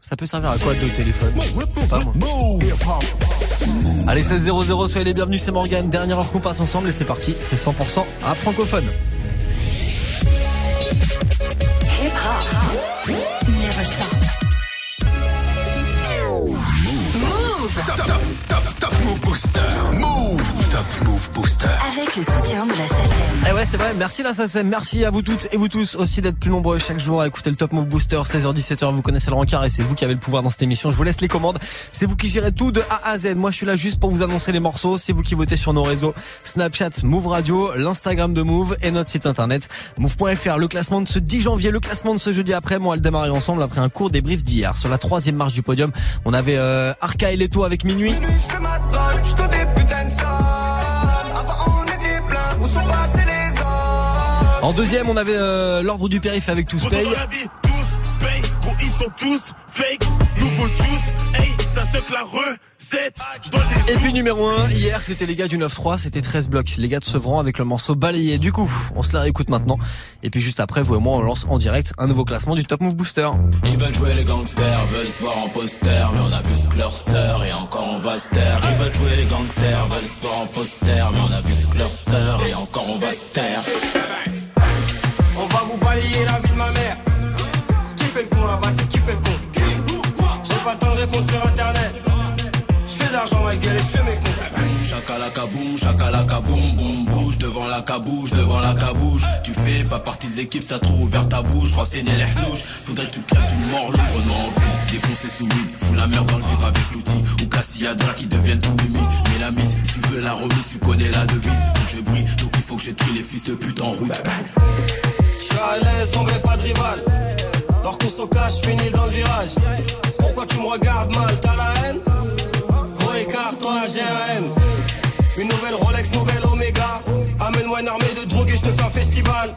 Ça peut servir à quoi de téléphone Pas moi. Allez 16 00 soyez les bienvenus, c'est Morgan. Dernière heure qu'on passe ensemble et c'est parti, c'est 100% à francophone. Move Booster. Move. Top Move Booster. avec le soutien de la SACEM. Eh ouais, c'est vrai. Merci la SACEM. Merci à vous toutes et vous tous aussi d'être plus nombreux chaque jour à écouter le Top Move Booster 16h17h. Vous connaissez le rencard et c'est vous qui avez le pouvoir dans cette émission. Je vous laisse les commandes. C'est vous qui gérez tout de A à Z. Moi, je suis là juste pour vous annoncer les morceaux. C'est vous qui votez sur nos réseaux Snapchat, Move Radio, l'Instagram de Move et notre site internet move.fr. Le classement de ce 10 janvier, le classement de ce jeudi après. Moi, on va le démarrer ensemble après un court débrief d'hier. Sur la troisième marche du podium, on avait euh, Arca et Leto avec Minuit. Minuit, je fais ma drogue, je te des putains de sommes. Avant on était plein, où sont passés les hommes En deuxième, on avait euh, l'ordre du périph avec Tous Paye. Retour dans la vie, tous paye, gros ils sont tous fake, nouveau juice, hey, ça la recette, Et puis numéro 1, hier c'était les gars du 9-3, c'était 13 blocs. Les gars de Sevran avec le morceau balayé. Du coup, on se la réécoute maintenant. Et puis juste après, vous et moi, on lance en direct un nouveau classement du Top Move Booster. Ils veulent jouer les gangsters, veulent se voir en poster, mais on a vu que leur sœur et encore on va se taire. Ils veulent jouer les gangsters, veulent se voir en poster, mais on a vu que leur sœur et encore on va se taire. On va vous balayer la vie de ma mère. Qui fait le con là-bas, c'est qui fait le con? Pas le temps de répondre sur internet. Je fais de l'argent, ma gueule, et je fais mes cons. Chakalaka boum, chakalaka boum, boum, bouge devant la cabouche, devant la cabouche. Tu fais pas partie de l'équipe, ça trouve ouvert ta bouche. Renseigner les hnouches, faudrait que tu crèves d'une mort louche. Renaud en ville, défoncer sous weed, fous la merde dans le vip avec l'outil. Ou Cassiadra qui deviennent tout mimi. Mais la mise, si tu veux la remise, tu connais la devise. Faut que je brille, donc il faut que je trie les fils de pute en route. Je suis à l'aise, on pas de rival. Dors qu'on se cache, finis dans le virage. Pourquoi tu me regardes mal, t'as la haine Gros écart, toi j'ai un M. Une nouvelle Rolex, nouvelle Omega. Amène-moi une armée de drogue et je te fais un festival.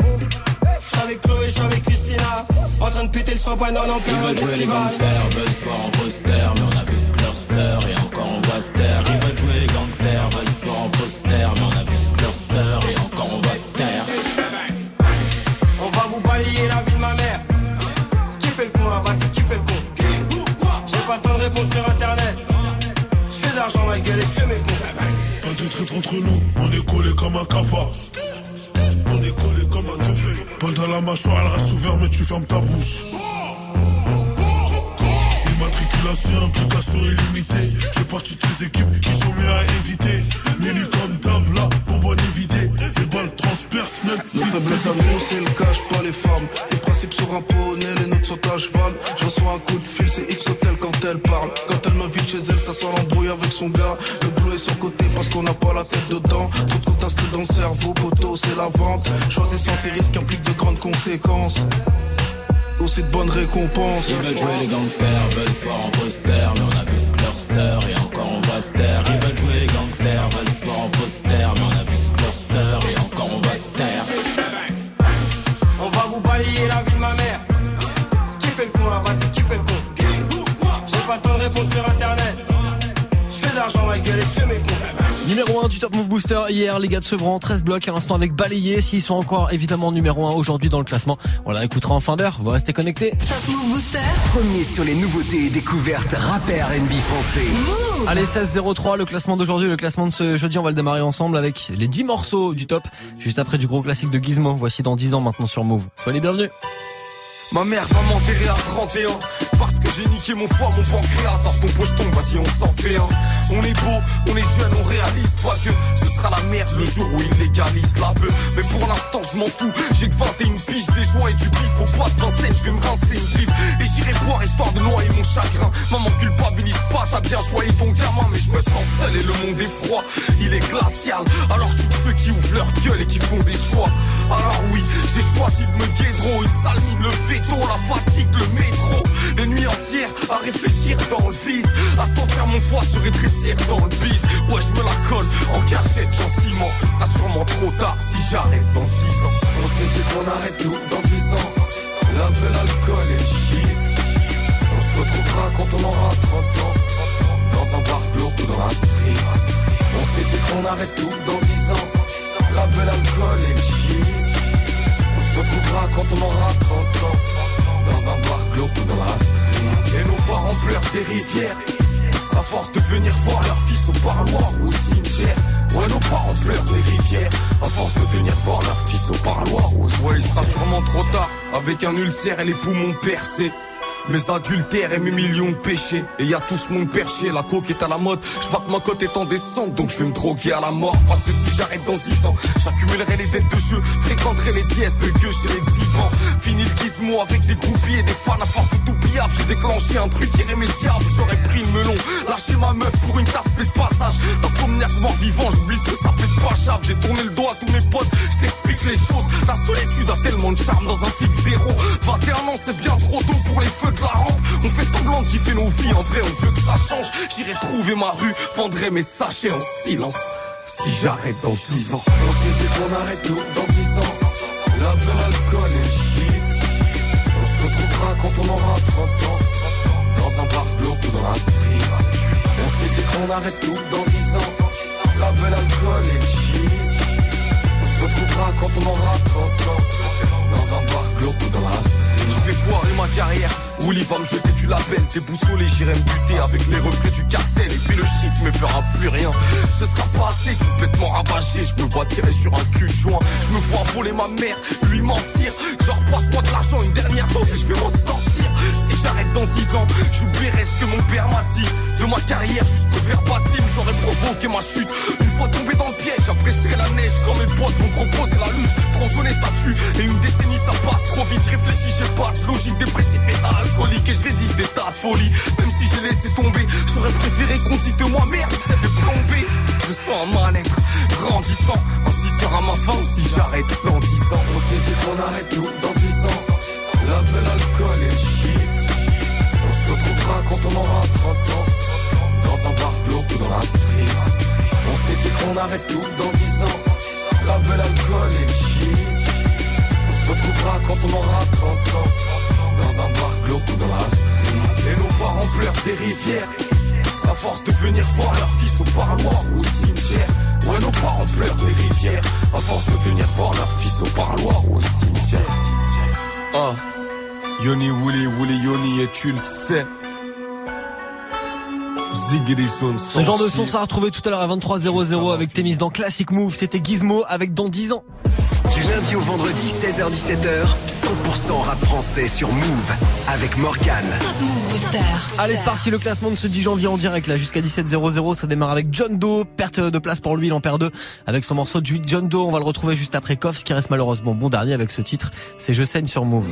Je suis avec Chloé, je suis avec Christina. En train de péter le champagne en Ils plein veulent jouer les gangsters, veulent se voir en poster, mais on a vu que leur sœur et encore on va se taire. Ils veulent jouer les gangsters, veulent se voir en poster, mais on a vu que leur sœur et encore on va se taire. Pas le de répondre sur internet. Je fais de l'argent, ma gueule, et fais mes. Pas de traître entre nous, on est collé comme un capa. On est collé comme un teufé. Paul dans la mâchoire, elle reste ouverte, mais tu fermes ta bouche. Immatriculation, implication illimitée. J'ai parti de ces équipes qui sont mieux à éviter. Mini comme table, là, bonbonne évidée. Transpercent même. Nos faiblesses à nous, c'est le cash, pas les femmes. Les principes sont un poney, les nôtres sont à cheval. Je reçois un coup de fil, c'est X Hotel quand elle parle. Quand elle m'invite chez elle, ça sent l'embrouille avec son gars. Le boulot est sur côté parce qu'on n'a pas la tête dedans. Trop de comptes inscrits dans le cerveau, poteau, c'est la vente. Choisissant ces risques implique de grandes conséquences. Aussi de bonnes récompenses. Ils veulent jouer les gangsters, veulent se voir en poster, mais on a vu que leur sœur et encore on va se taire. Ils veulent jouer les gangsters, veulent se voir en poster, mais on a vu que leur sœur la vie de ma mère. Qui fait le con là-bas, c'est qui fait le con J'ai pas le temps de répondre sur internet. Je fais de l'argent, ma gueule, et je fais mes cons. Numéro 1 du Top Move Booster hier, les gars de Sevran, 13 blocs à l'instant avec balayé. S'ils sont encore évidemment numéro 1 aujourd'hui dans le classement, on la écoutera en fin d'heure. Vous restez connectés. Top Move Booster. Premier sur les nouveautés et découvertes rappeurs NB français. Move. Allez, 16-03, le classement d'aujourd'hui, le classement de ce jeudi, on va le démarrer ensemble avec les 10 morceaux du top, juste après du gros classique de Gizmo. Voici dans 10 ans maintenant sur Move. Soyez les bienvenus. Ma mère va m'enterrer à 31 Parce que j'ai niqué mon foie, mon pancréas Sors ton pocheton, vas-y on s'en fait un On est beau, on est jeune, on réalise pas que Ce sera la merde le jour où ils légalisent la Mais pour l'instant je m'en fous. J'ai que 21 piges, des joints et du bif. Au bois de Vincennes, je vais me rincer une bif. Et j'irai boire histoire de noyer mon chagrin. Maman culpabilise pas, t'as bien choisi ton gamin. Mais je me sens seul et le monde est froid. Il est glacial, alors je suis ceux qui ouvrent leur gueule et qui font des choix. Alors oui, j'ai choisi de me guédro. Une sale mine, le veto, la fatigue, le métro. Les nuits entières à réfléchir dans le vide. À sentir mon foie se rétrécir dans le bide Ouais, je me la colle en cachette gentiment. Ce sera sûrement trop tard si j'arrête dans 10 ans. On s'est dit qu'on arrête tout dans 10 ans. L'un de l'alcool le shit. On se retrouvera quand on aura 30 ans. Dans un bar glauque ou dans la street On s'est dit qu'on arrête tout dans 10 ans. La belle alcool et le shit. On se retrouvera quand on aura 30 ans. Dans un bar glauque ou dans la street Et nos parents pleurent des rivières. À force de venir voir leurs fils au parloir ou au cimetière. Ouais, nos parents pleurent des rivières. À force de venir voir leurs fils au parloir ou au cimetière. Ouais, il sera sûrement trop tard. Avec un ulcère et les poumons percés. Mes adultères et mes millions de péchés. Et y a tout ce perché, la coque est à la mode. Je vois que ma cote est en descente Donc je vais me droguer à la mort. Parce que si j'arrête dans 10 ans J'accumulerai les dettes de jeu. Fréquenterai les dièses de gueux chez les divans Fini le gizmo avec des groupies et des fans. À force de tout piaf J'ai déclenché un truc irrémédiable. J'aurais pris le melon Lâché ma meuf pour une tasse de passage. Insomniaque mort vivant J'oublie ce que ça fait pas chave J'ai tourné le dos à tous mes potes Je t'explique les choses. La solitude a tellement de charme dans un fixe d'héros. 21 ans c'est bien trop tôt pour les feux On fait semblant de kiffer nos vies En vrai on veut que ça change. J'irai trouver ma rue Vendrai mes sachets en silence. Si j'arrête dans 10 ans. On s'est dit qu'on arrête tout dans 10 ans. La belle alcool et le shit. On se retrouvera quand on aura 30 ans. Dans un bar glauque ou dans la street. On s'est dit qu'on arrête tout dans 10 ans. La belle alcool et le shit. On se retrouvera quand on aura 30 ans Dans un bar glauque dans la je vais foirer ma carrière. Willy va me jeter du label, déboussolé, j'irai me buter avec les reflets du cartel. Et puis le shit me fera plus rien. Ce sera pas assez complètement ravagé. Je me vois tirer sur un cul de joint. Je me vois voler ma mère, lui mentir. Genre, passe-moi de l'argent, une dernière dose et je vais m'en sortir. Si j'arrête dans 10 ans, j'oublierai ce que mon père m'a dit. De ma carrière jusqu'au verbatim, j'aurais provoqué ma chute. Une fois tombé dans le piège, j'apprécierai la neige quand mes potes vont proposer la luge. Trop ça tue. Et une décennie, ça passe trop vite. Je réfléchis, j'ai pas de logique dépressif et alcoolique. Et je rédige des tas de folies. Même si j'ai laissé tomber, j'aurais préféré qu'on dise de moi merde, ça fait plomber. Je sens un mal-être grandissant. Ainsi sera ma fin si j'arrête dans 10 ans. On s'est dit qu'on arrête tout dans 10 ans. La belle alcool et shit. On se retrouvera quand on aura 30 ans. Dans un bar glauque ou dans la street. On s'est dit qu'on arrête tout dans 10 ans. La belle alcool et shit. On se retrouvera quand on aura 30 ans. Dans un bar glauque ou dans la street. Et nos parents pleurent des rivières. À force de venir voir leurs fils au parloir ou au cimetière. Ouais, nos parents pleurent des rivières. À force de venir voir leurs fils au parloir ou au cimetière. Ah, Yoni Wouli Wouli Yoni et tu le sais. Ce genre de son sera retrouvé tout à l'heure à 23h00 avec Témis dans Classic Move. C'était Gizmo avec dans 10 ans. Du lundi au vendredi, 16h-17h, 100% rap français sur Move avec Morgan. Move Booster. Allez, c'est parti, le classement de ce 10 janvier en direct là jusqu'à 17h00. Ça démarre avec John Doe, perte de place pour lui, il en perd deux avec son morceau de John Doe. On va le retrouver juste après Koff, qui reste malheureusement bon dernier avec ce titre. C'est Je saigne sur Move.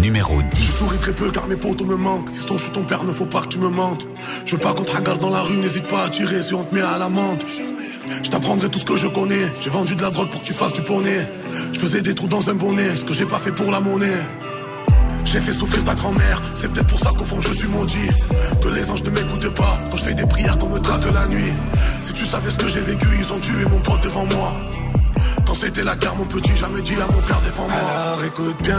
Numéro 10. souris très peu car mes potos me manquent. Fiston, je suis ton père, ne faut pas que tu me mentes. Je veux pas qu'on te regarde dans la rue, n'hésite pas à tirer si on te met à l'amende. Je t'apprendrai tout ce que je connais. J'ai vendu de la drogue pour que tu fasses du poney. Je faisais des trous dans un bonnet, ce que j'ai pas fait pour la monnaie. J'ai fait souffrir ta grand-mère, c'est peut-être pour ça qu'au fond je suis maudit. Que les anges ne m'écoutent pas quand je fais des prières qu'on me traque la nuit. Si tu savais ce que j'ai vécu, ils ont tué mon pote devant moi. Quand c'était la guerre, mon petit, jamais dit à mon frère défends-moi. Alors écoute bien,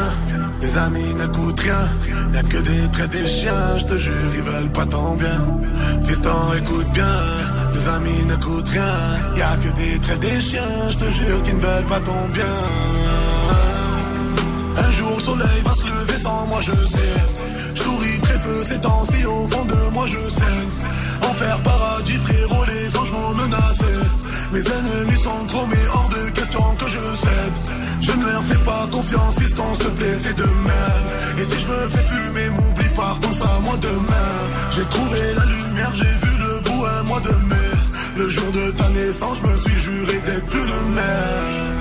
les amis n'écoutent rien. Y'a que des traits des chiens, je te jure, ils veulent pas ton bien. Fiston, écoute bien, les amis n'écoutent rien. Y'a que des traits des chiens, je te jure, qu'ils ne veulent pas ton bien. Un jour, le soleil va se lever sans moi, je sais. Je souris très peu ces temps-ci, au fond de moi, je sais. Enfer, paradis, frérot, les anges m'ont menacé. Mes ennemis sont trop, mais hors de question que je cède. Je ne leur fais pas confiance, fiston, s'il te plaît, fais de même. Et si je me fais fumer, m'oublie pas, pense à moi demain. J'ai trouvé la lumière, j'ai vu le bout un mois de mai. Le jour de ta naissance, je me suis juré d'être le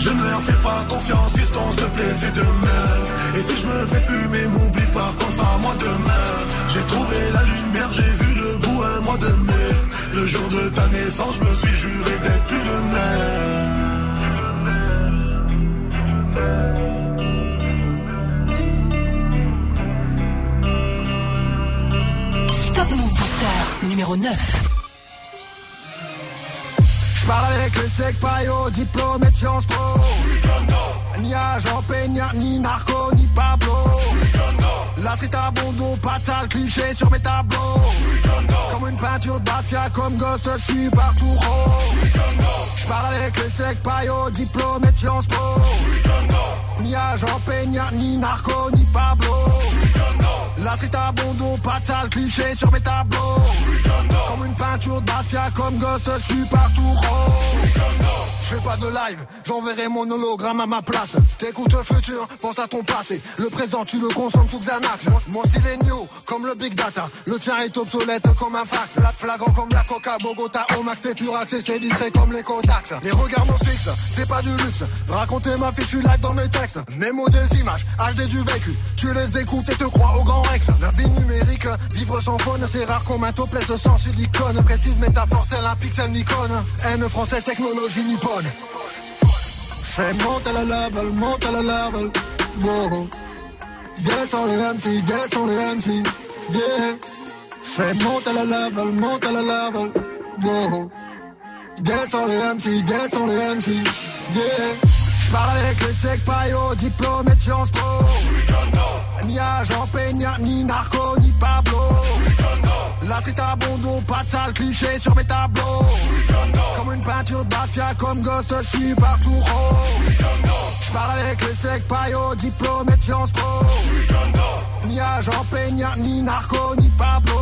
Je ne leur fais pas confiance, fiston, s'il te plaît, fais de même. Et si je me fais fumer, m'oublie pas, pense à moi demain. J'ai trouvé la lumière, j'ai vu le bout un mois de mai. Le jour de ta naissance, je me suis juré d'être plus le même. Top Move Booster numéro 9. J'parle avec le sec paillot, diplômé de Sciences Po. Ni agent peignard, ni narco, ni Pablo. La street à bondo, pas de sale cliché sur mes tableaux. Comme une peinture de Basquiat, comme Ghost, j'suis partout rose. J'parle avec le sec paillot, diplômé de Sciences Po. Ni agent peignard, ni narco, ni Pablo. La street à pas de sale cliché sur mes tableaux. Comme une peinture de Basquiat, comme Ghost, j'suis partout rose. J'fais pas de live, j'enverrai mon hologramme à ma place. T'écoutes le futur, pense à ton passé. Le présent, tu le consommes sous Xanax. Mon style est new, comme le big data. Le tien est obsolète comme un fax. La flagrant comme la coca, Bogota, au max, t'es furax et c'est distrait comme les Kodaks. Les regards me fixent, c'est pas du luxe. Raconter ma fiche, je like dans mes textes. Mes mots des images, HD du vécu. Tu les écoutes et te crois au grand Rex. La vie numérique, vivre sans faune, c'est rare qu'on un topless sans silicone. Précise métaphore, tel un pixel Nikon. Haine française, technologie nippone. J'fais monte à la level, monte à la level. Wow. Descends les MC, descends les MC. Yeah. J'fais monte à la level, monte à la level. Wow. Descends les MC, descends les MC. Yeah. J'parle avec les secs paillots, diplômé de Sciences Po. Ni agent peignard, ni narco, ni Pablo. La street à pas de sale cliché sur mes tableaux. Comme une peinture de Basquiat, comme Ghost, j'suis partout rose. J'parle avec les secs paillots, diplômé de Sciences Po. Ni agent peignard, ni narco, ni Pablo.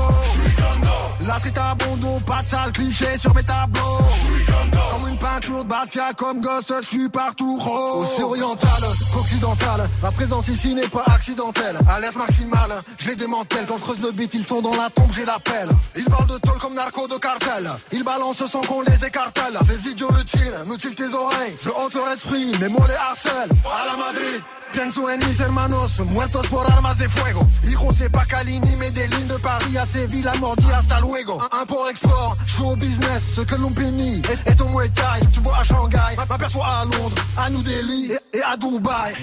La street à bondo, pas de sale cliché sur mes tableaux. Comme une peinture de Basquiat, comme Ghost, j'suis partout rose. Aussi oriental qu'occidental, ma présence ici n'est pas accidentelle. Alerte maximale, je les démantèle. Quand creuse le beat, ils sont dans la tombe, j'ai l'appel. Ils parlent de tôle comme narco de cartel. Ils balancent sans qu'on les écartèle. Ces idiots utiles, mutilent tes oreilles? Je hante leur esprit, mes mots les harcèlent. À la Madrid. Pienso en mis hermanos, muertos por armas de fuego. Hijo, c'est pas Calini, mais des lignes de Paris à Séville, à Mordi, hasta luego. Import-export, show business, ce que l'on pénit est, au Muay. Tu vois à Shanghai, m'aperçois à Londres, à New Delhi et, et à Dubaï.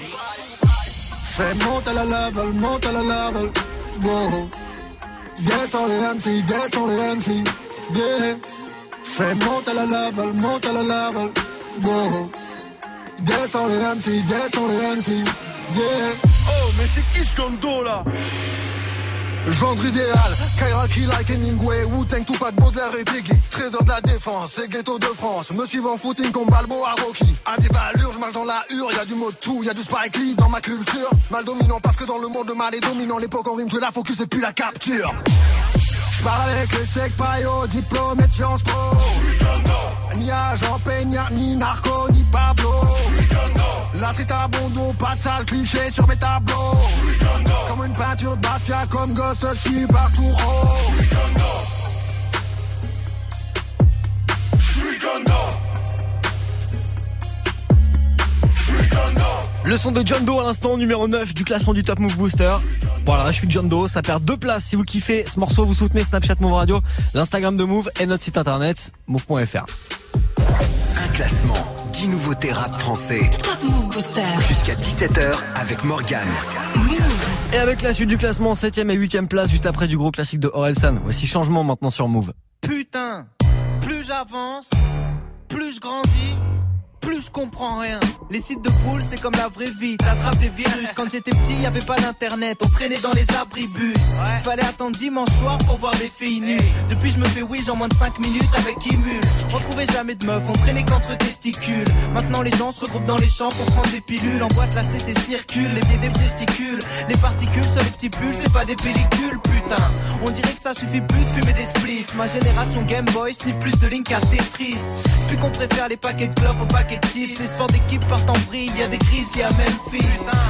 Fais monte à la level, monte à la level. Wow. Descends les MC, descends les MC. Yeah. Fais monte à la level, monte à la level. Wow. Descends les MC, descends les MC. Yeah. Oh, mais c'est qui ce Doe là? Genre idéal, Kairaki like Hemingway, Wu-Tang, Tupac, Baudelaire et Biggie. Trader de la défense, c'est ghetto de France. Me suivant footing comme Balboa Rocky. À des valeurs, je marche dans la hure, y a du mot tout, y a du Spike Lee dans ma culture. Mal dominant parce que dans le monde le mal est dominant. L'époque en rime, je la focus et puis la capture. J'parle avec les secs paillots, diplômé de Sciences Po Ni agent peignard, ni narco, ni Pablo. La street à bondo, pas de sale cliché sur mes tableaux. Comme une peinture de Basquiat, comme Ghost, j'suis partout J'suis John Doe J'suis Le son de John Doe à l'instant, numéro 9 du classement du Top Move Booster. Voilà, je suis John Doe, ça perd deux places. Si vous kiffez ce morceau, vous soutenez Snapchat Move Radio, l'Instagram de Move et notre site internet move.fr. Un classement, 10 nouveautés rap français. Top Move Booster. Jusqu'à 17h avec Morgane. Et avec la suite du classement, 7ème et 8ème place, juste après du gros classique de Orelsan. Voici changement maintenant sur Move. Putain, plus j'avance, plus je grandis, plus je comprends rien. Les sites de poules, c'est comme la vraie vie, t'attrapes des virus. Quand j'étais petit, y avait pas d'internet, on traînait dans les abribus. Fallait attendre dimanche soir pour voir des filles nues. Depuis, je me fais oui en moins de 5 minutes avec Kimul. On trouvait jamais de meufs, on traînait qu'entre testicules. Maintenant, les gens se regroupent dans les champs pour prendre des pilules. En boîte, la CC circule, les pieds des testicules. Les particules sur les petits pulls, c'est pas des pellicules, putain. On dirait que ça suffit plus de fumer des spliffs. Ma génération Game Boy sniff plus de Link qu'à Tetris. Puis qu'on préfère les paquets de clopes aux paquets Les sports d'équipe partent en vrille, y a des crises, y a Memphis.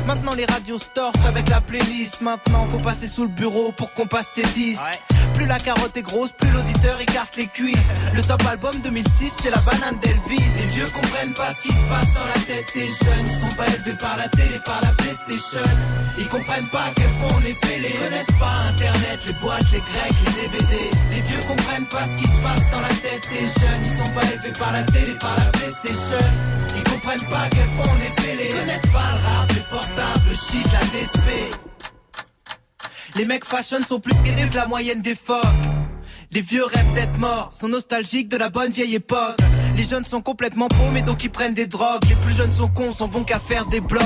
Maintenant les radios torchent avec la playlist. Maintenant faut passer sous le bureau pour qu'on passe tes disques. Plus la carotte est grosse, plus l'auditeur écarte les cuisses. Le top album 2006, c'est la banane d'Elvis. Les vieux comprennent pas ce qui se passe dans la tête des jeunes. Ils sont pas élevés par la télé, par la PlayStation. Ils comprennent pas à quel point on est fêlés. Ils connaissent pas Internet, les boîtes, les grecs, les DVD. Les vieux comprennent pas ce qui se passe dans la tête des jeunes. Ils sont pas élevés par la télé, par la PlayStation. Ils comprennent pas à quel point on est fêlés. Connaissent pas le rap, les portables, le shit, la DSP. Les mecs fashion sont plus aidés que la moyenne des phoques. Les vieux rêvent d'être morts, sont nostalgiques de la bonne vieille époque. Les jeunes sont complètement paumés donc ils prennent des drogues. Les plus jeunes sont cons, sont bons qu'à faire des blogs.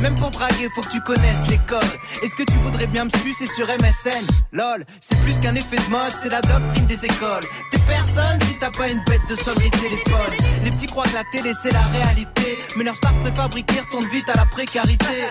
Même pour draguer, faut que tu connaisses les codes. Est-ce que tu voudrais bien me sucer sur MSN Lol, c'est plus qu'un effet de mode, c'est la doctrine des écoles. T'es personne si t'as pas une bête de somme et téléphone. Les petits croient que la télé c'est la réalité. Mais leur star préfabriquée retourne vite à la précarité.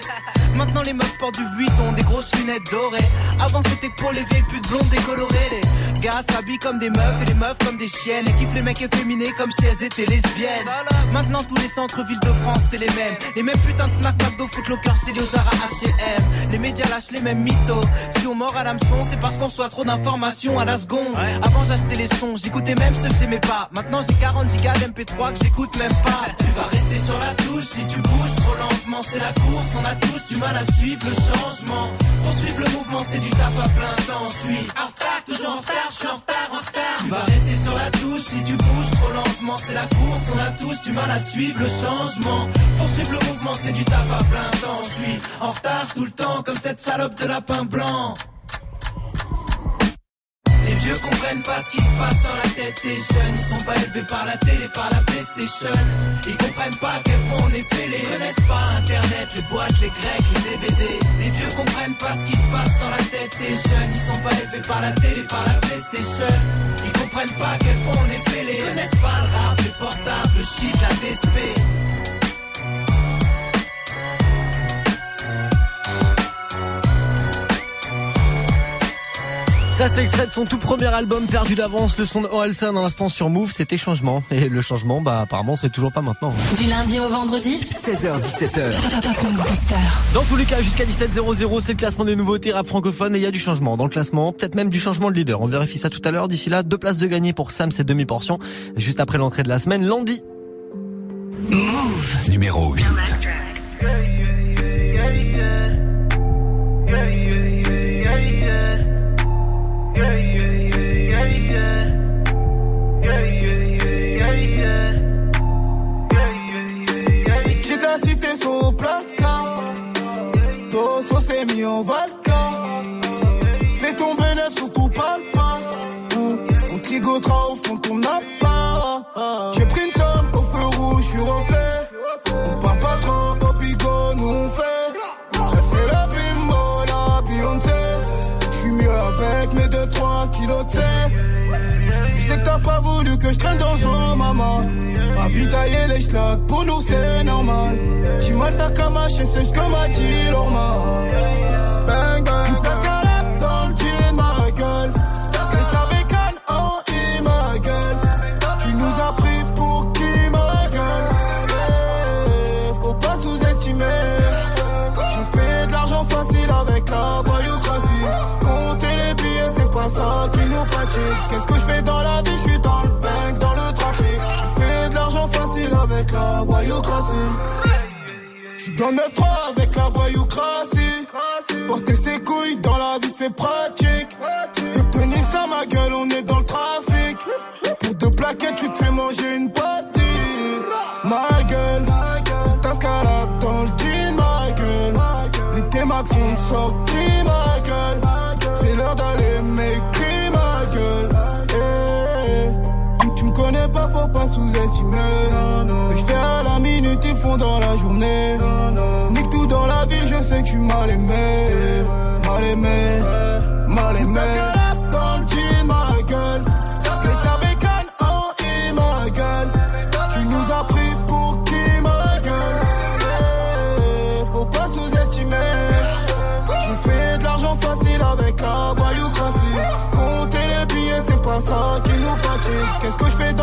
Maintenant les meufs portent du vuitton, des grosses lunettes dorées. Avant c'était pour les vieilles putes blondes décolorées. Les gars s'habillent comme des meufs et les meufs comme des chiennes. Et kiffent les mecs efféminés comme si elles étaient lesbiennes. Maintenant tous les centres-villes de France c'est les mêmes. Les mêmes putains de Fnac, McDo, Footlocker, Célio, Zara, H&M. Les médias lâchent les mêmes mythos. Si on mord à l'hameçon, c'est parce qu'on reçoit trop d'informations à la seconde. Avant j'achetais les sons, j'écoutais même ceux que j'aimais pas. Maintenant j'ai 40 gigas d'MP3 que j'écoute même pas. Tu vas rester sur la touche si tu bouges trop lentement. C'est la course, on a tous du mal à suivre le changement. Pour suivre le mouvement, c'est du taf à plein temps. Je suis en retard, toujours en retard, je suis en retard, en retard. Tu vas rester sur la touche si tu bouges trop lentement. C'est la course, on a tous du mal à suivre le changement. Pour suivre le mouvement, c'est du taf à plein temps. Je suis en retard tout le temps, comme cette salope de lapin blanc. Les vieux comprennent pas ce qui se passe dans la tête des jeunes. Ils sont pas élevés par la télé, par la PlayStation. Ils comprennent pas quel point on est fêlés. Ils connaissent pas Internet, les boîtes, les grecs, les DVD. Les vieux comprennent pas ce qui se passe dans la tête des jeunes. Ils sont pas élevés par la télé, par la PlayStation. Ils comprennent pas quel point on est fêlés. Ils connaissent pas le rap, les portables, Ça, c'est extrait de son tout premier album perdu d'avance, le son de Orelsan dans l'instant sur Move, c'était changement. Et le changement, bah, apparemment, c'est toujours pas maintenant. Du lundi au vendredi 16h17h. Top Move Booster. Dans tous les cas, jusqu'à 17h00, c'est le classement des nouveautés rap francophones et il y a du changement dans le classement, peut-être même du changement de leader. On vérifie ça tout à l'heure. D'ici là, deux places de gagner pour Sam, c'est demi-portion. Juste après l'entrée de la semaine, lundi. Move. Numéro 8. J'ai S'est mis en valka. Fais tomber appart. J'ai pris une somme au feu rouge, je suis refait. On part pas trop au bigot, nous on fait. J'ai fait la bimbo, la Beyoncé. Je suis mieux avec mes 2-3 kilos de que je traîne dans son maman. Ravitailler les schlags, pour nous c'est normal. J'ai mal ça comme c'est ce que m'a dit Lorma. Bang bang. Tout dans le jean, ma gueule. Et t'avais canne en I, ma gueule. Tu nous as pris pour qui, ma gueule? Eh, Faut pas sous-estimer. Je fais de l'argent facile avec la voyoucratie. Compter les billets, c'est pas ça qui nous fatigue. Qu'est-ce que je fais dans la avec la voyoucratie. Je suis dans le 9-3 avec la voyoucratie. Porter ses couilles dans la vie, c'est pratique. Que tenir ça, ma gueule, on est dans le trafic. Pour deux plaquettes, tu te fais manger une pastille. Ma gueule, ta scalade dans le jean, ma gueule. Les thémates sont dans la journée. Nique tout dans la ville, je sais que tu mal aimé. Mal aimé, mal aimé. Dans le jean, ma gueule. Et ta bécane en I, ma gueule. Tu nous as pris pour qui, ma gueule? Faut pas sous-estimer. Je fais de l'argent facile avec la voyoucratie. Compter les billets, c'est pas ça qui nous fatigue. Qu'est-ce que je fais dans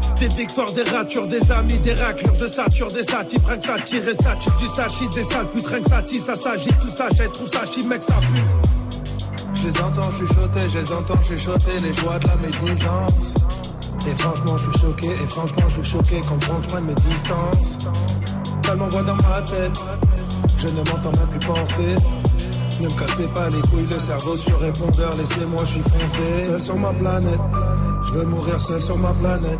Des victoires, des ratures, des amis, des raclures, de sature, des satifs, rien que ça tire et ça du sachi, des sales putes, que ça tire, ça s'agit, tout ça jette, tout ça chie, mec, ça pue. Je les entends chuchoter, je les entends chuchoter, les joies de la médisance. Et franchement, je suis choqué, et franchement, je suis choqué, comprends que je prenne mes distances. Tellement voix dans ma tête, je ne m'entends même plus penser. Ne me cassez pas les couilles, le cerveau sur répondeur, laissez-moi, je suis foncé. Seul sur ma planète, je veux mourir seul sur ma planète.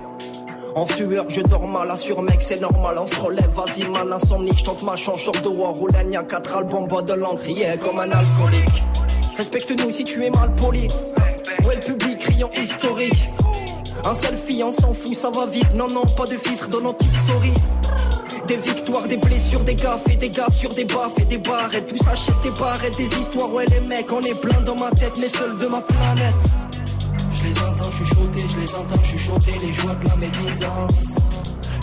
En sueur, je dors mal, assure mec, c'est normal, on se relève, vas-y mal, insomnie, je tente ma chance, short de war, roule y a 4 albums, bois de l'encre, comme un alcoolique. Respecte-nous si tu es mal poli. Ouais, le public, criant historique. Un selfie, on s'en fout, ça va vite, non, non, pas de filtre dans nos petites stories. Des victoires, des blessures, des gaffes et des gars sur des baffes et des barrettes. Tout ça achète des barrettes, des histoires. Ouais, les mecs, on est plein dans ma tête, mais seul de ma planète. Je les entends chuchoter, je les entends chuchoter, les joies de la médisance.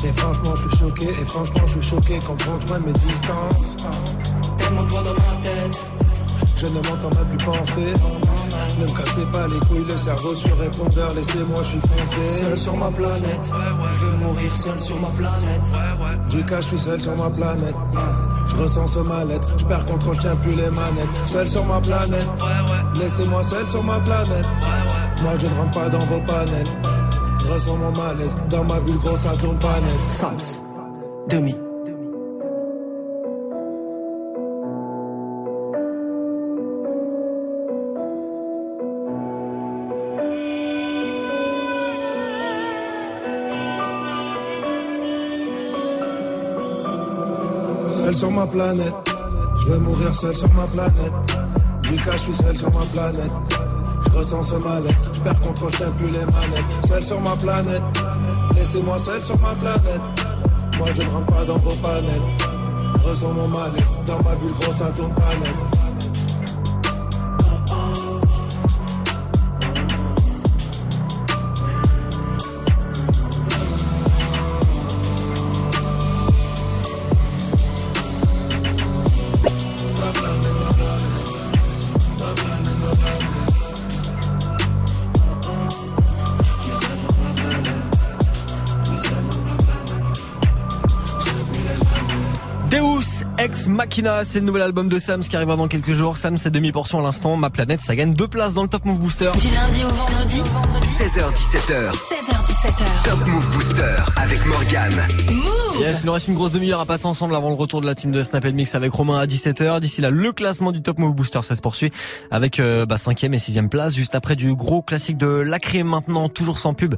Et franchement, je suis choqué, et franchement, je suis choqué, comprends, je prenne mes distances. Tellement de voix dans ma tête. Je ne m'entends même plus penser. Ne me cassez pas les couilles, le cerveau sur répondeur, laissez-moi, je suis foncé. Seul sur ma planète. Je veux mourir seul sur ma planète. Du cas, je suis seul sur ma planète. Je ressens ce mal-être, je perds contre, je tiens plus les manettes. Seul sur ma planète. Laissez-moi seul sur ma planète. Moi, je ne rentre pas dans vos panels. Ressens mon malaise, dans ma bulle, gros, ça tourne pas net. Sams, demi. Seul sur ma planète. Je veux mourir seul sur ma planète. Du cas, je suis seul sur ma planète. Je ressens ce mal-être. Je perds contre, je plus les manettes. Seul sur ma planète. Laissez-moi seul sur ma planète. Moi, je ne rentre pas dans vos panels. Ressens mon malaise. Dans ma bulle, gros, ça tourne pas Machina, c'est le nouvel album de Sams qui arrivera dans quelques jours. Sams, c'est demi-portion à l'instant. Ma planète, ça gagne deux places dans le Top Move Booster. Du lundi au vendredi. 16h17h. 16h17h. Top Move Booster avec Morgane. Move. Yes, il nous reste une grosse demi-heure à passer ensemble avant le retour de la team de Snap Mix avec Romain à 17h. D'ici là, le classement du Top Move Booster, ça se poursuit avec euh, bah, 5e et 6e place. Juste après du gros classique de Lacré maintenant, toujours sans pub.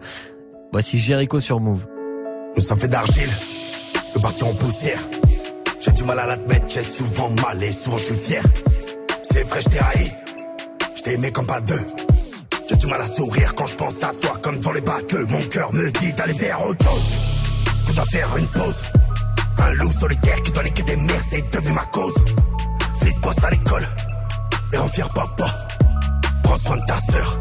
Voici Jericho sur Move. Nous sommes faits d'argile, le parti en poussière. J'ai du mal à l'admettre, j'ai souvent mal et souvent je suis fier. C'est vrai, je t'ai haï, je t'ai aimé comme pas deux. J'ai du mal à sourire quand je pense à toi comme devant les bacs. Mon cœur me dit d'aller vers autre chose. Qu'on doit faire une pause. Un loup solitaire qui doit niquer des mères, c'est devenu ma cause. Fils bosse à l'école et en fier papa. Prends soin de ta sœur,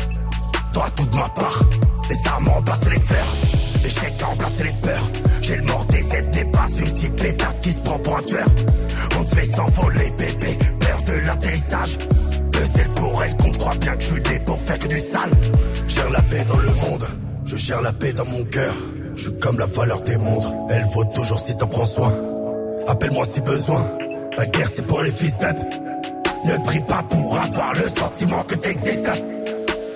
toi tout de ma part. Les armes remplacé les fleurs, l'échec a remplacé les peurs. J'ai le mort des aides dépasse une petite pétasse qui se prend pour un tueur. On te fait s'envoler bébé, peur de l'atterrissage. Peser pour elle, qu'on croit bien que je suis né pour faire que du sale. Gère la paix dans le monde, je gère la paix dans mon cœur. Je suis comme la valeur des montres, elle vaut toujours si t'en prends soin. Appelle-moi si besoin, la guerre c'est pour les fils d'up. Ne prie pas pour avoir le sentiment que t'existes.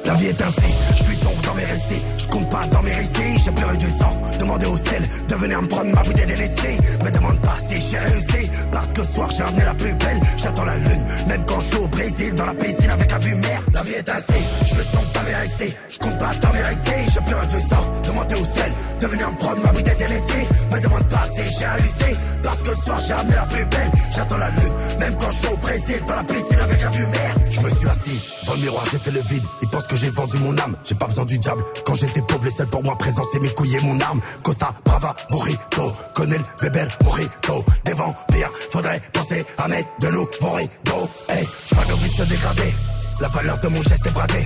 La vie est ainsi, je suis mes récits, je compte pas dans mes récits, j'ai pleuré du sang, demandez au ciel de venir me prendre ma bouteille délaissée, me demande pas si j'ai réussi, parce que ce soir j'ai amené la plus belle, j'attends la lune, même quand je suis au Brésil, dans la piscine avec la vue mer, la vie est ainsi, je veux dans mes récits, je compte pas dans mes récits, j'ai pleuré du sang, demandez au ciel de venir me prendre ma bouteille délaissée, me demande pas si j'ai réussi, parce que ce soir j'ai amené la plus belle, j'attends la lune, même quand je suis au Brésil, dans la piscine avec la vue mer, je me suis assis, devant le miroir j'ai fait le vide, ils pensent que j'ai vendu mon âme, j'ai pas besoin du diable. Quand j'étais pauvre, les seuls pour moi présents, c'est mes couilles et mon arme. Costa, Brava, Burrito, connais le bébé, Morito. Des vampires, faudrait penser à mettre de nouveaux rideaux. Hey, je vois nos vies se dégrader. La valeur de mon geste est bradée.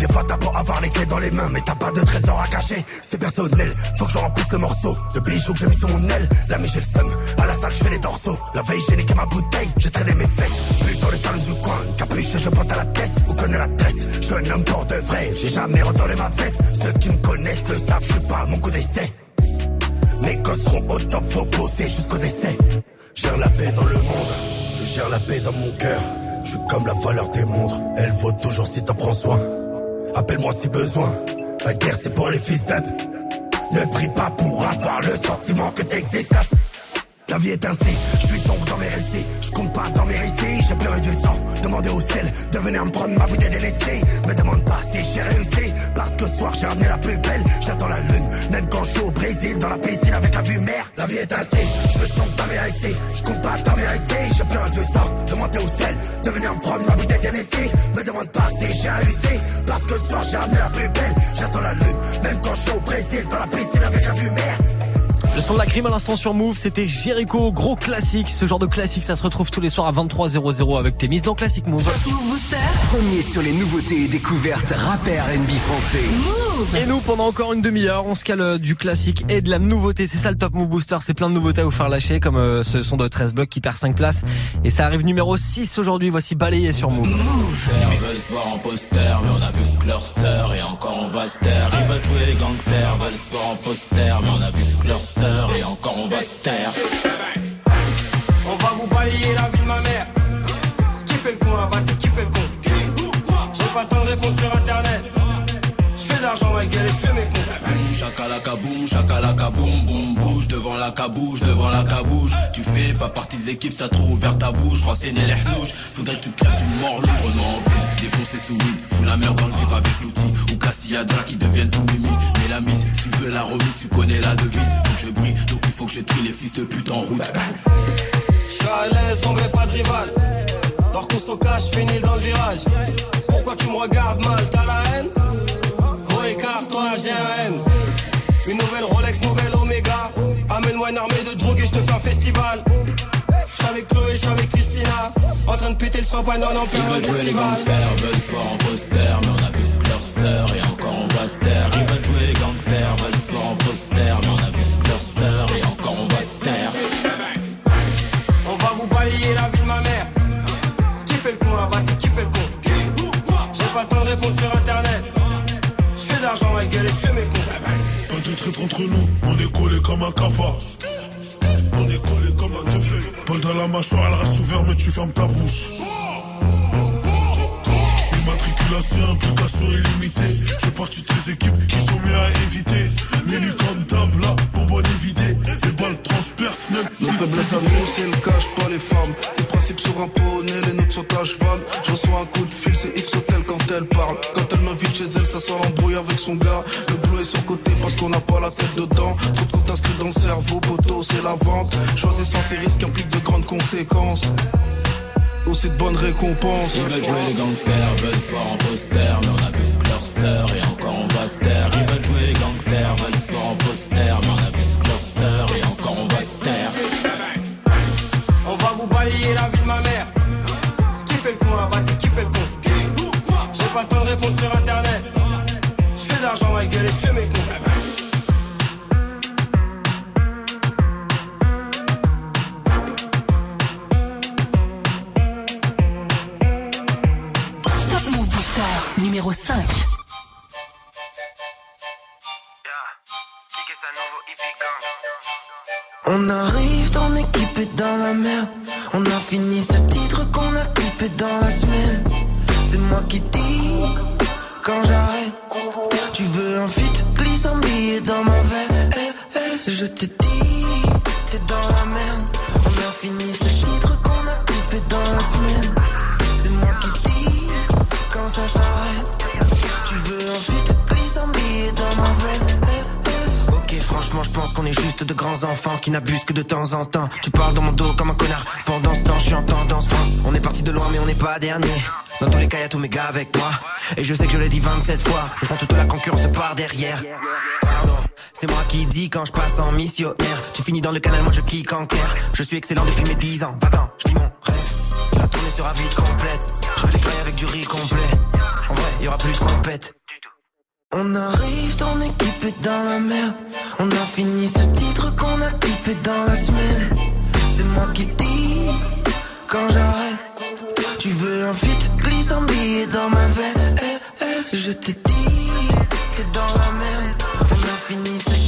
Des fois t'as beau avoir les clés dans les mains, mais t'as pas de trésor à cacher. C'est personnel, faut que je remplisse le morceau. De bijoux que j'ai mis sur mon aile. Là, mais j'ai le seum. À la salle, je fais les dorsaux. La veille, j'ai niqué ma bouteille. J'ai traîné mes fesses. Plus dans le salon du coin. Capuche, je porte à la tête. Vous connaissez l'adresse. Je suis un homme pour de vrai. J'ai jamais retourné ma veste. Ceux qui me connaissent le savent, je suis pas mon coup d'essai. Mes gosses seront au top, faut bosser jusqu'au décès. Gère la paix dans le monde. Je gère la paix dans mon cœur. Je suis comme la valeur des montres. Elle vaut toujours si t'en prends soin. Appelle-moi si besoin. La guerre c'est pour les fils d'up. Ne prie pas pour avoir le sentiment que t'existes. La vie est ainsi, je suis sombre dans mes récits, je compte pas dans mes récits, j'ai pleuré du sang, demandez au ciel de venir me prendre ma bouteille délaissée, me demande pas si j'ai réussi, parce que ce soir j'ai amené la plus belle, j'attends la lune, même quand je suis au Brésil, dans la piscine avec la vue mer, la vie est ainsi, je suis sombre dans mes récits, je compte pas dans mes récits, j'ai pleuré du sang, demandez au ciel de venir me prendre ma bouteille délaissée, me demande pas si j'ai réussi, parce que ce soir j'ai amené la plus belle, j'attends la lune, même quand je suis au Brésil, dans la piscine avec la vue mer. Le son de la crime à l'instant sur Move, c'était Jericho, gros classique. Ce genre de classique, ça se retrouve tous les soirs à 23h00 avec tes mises dans Classic Move. Premier sur les nouveautés et découvertes rappeurs NB français. Et nous, pendant encore une demi-heure, on se cale euh, du classique et de la nouveauté. C'est ça le Top Move Booster, c'est plein de nouveautés à vous faire lâcher, comme euh, ce son de 13 blocs qui perd 5 places. Et ça arrive numéro 6 aujourd'hui, voici balayé sur Move. Ils veulent se voir en poster, mais on a vu que leur sœur et encore on va se taire. Ils veulent jouer les gangsters, veulent se voir en poster, mais on a vu que leur sœur et encore on va se taire. On va vous balayer la vie de ma mère. Qui fait le con là Vas-y, qui fait le con J'ai pas le temps de répondre sur internet. L'argent, ma gueule, et je fais mes cons. Chakalaka boum, chakalaka boum, boum, bouge devant la cabouche, devant la cabouche. Tu fais pas partie de l'équipe, ça trop ouvert ta bouche. Renseigner les hnouches, faudrait que tu te crèves d'une mort louche. Renaud en ville, défoncer sous weed, fous la merde dans le vip avec l'outil. Ou Cassiadra qui deviennent tout mimi. Mais la mise, si tu veux la remise, tu connais la devise. Faut que je brille, donc il faut que je trie les fils de pute en route. Je suis à l'aise, pas de rival. Dors qu'on se cache, finis dans le virage. Pourquoi tu me regardes mal, t'as la haine? Une nouvelle Rolex, nouvelle Omega. Amène-moi une armée de drogue et je te fais un festival. Je suis avec Chloé, je suis avec Christina. En train de péter le champagne en Ils plein veulent jouer les gangsters, veulent se voir en poster, mais on a vu que leur sœur et encore on va se taire. Ils veulent jouer les gangsters, veulent se voir en poster, mais on a vu que leur sœur et encore on va se taire. On va vous balayer la vie de ma mère. Qui fait le con là Vas-y, qui fait le con? J'ai pas le temps de répondre sur internet. Pas de traître entre nous, on est collé comme un capa. On est collé comme un teufé. Balle dans la mâchoire, elle reste ouverte, mais tu fermes ta bouche. Immatriculation, implication illimitée. Je fais partie de ces équipes qui sont mieux à éviter. Mini comme table, là, bonbonne évidée. Les balles transpercent même Nos faiblesses à nous, c'est le cache, pas les femmes. Les principes sur un poney, les notes sont à cheval. Je reçois un coup de fil, c'est X Hotel quand elle parle. Quand elle m'invite chez elle, ça sent l'embrouille avec son gars. Le boulot est sur côté parce qu'on n'a pas la tête dedans. Trop de comptes inscrits dans le cerveau, poteau, c'est la vente. Choisissant ces risques impliquent de grandes conséquences. Aussi de bonnes récompenses. Ils veulent jouer les gangsters, veulent se voir en poster, mais on a vu que leur sœur et encore on va se taire. Ils veulent jouer les gangsters, veulent se voir en poster, mais on a vu que leur sœur et encore on va se taire. On va vous balayer la vie de ma mère. Qui fait le con là Vas-y, qui fait le con? J'ai pas le temps de répondre sur internet. Je fais de l'argent, ma gueule, et je fais mes cons. Numéro 5. On arrive, ton équipe est dans la merde. On a fini ce titre qu'on a clippé dans la semaine. C'est moi qui dis quand j'arrête. Tu veux un fit, glisse un billet dans ma veine. Eh, eh, je te dis, t'es dans la merde. On a fini ce de grands enfants qui n'abusent que de temps en temps. Tu parles dans mon dos comme un connard. Pendant ce temps, je suis en tendance France. On est parti de loin, mais on n'est pas dernier. Dans tous les cas, y'a tous mes gars avec moi. Et je sais que je l'ai dit 27 fois. Je prends toute la concurrence par derrière. Pardon, c'est moi qui dis quand je passe en missionnaire. Tu finis dans le canal, moi je kick en clair. Je suis excellent depuis mes 10 ans. Va-t'en, je vis mon rêve. La tournée sera vite complète. Je des grailles avec du riz complet. En vrai, y aura plus de compète. On arrive, ton équipe est dans la merde. On a fini ce titre qu'on a clippé dans la semaine. C'est moi qui dis quand j'arrête. Tu veux un fit, glisse un billet dans ma veine. Eh, eh, je te dis, t'es dans la merde. On a fini ce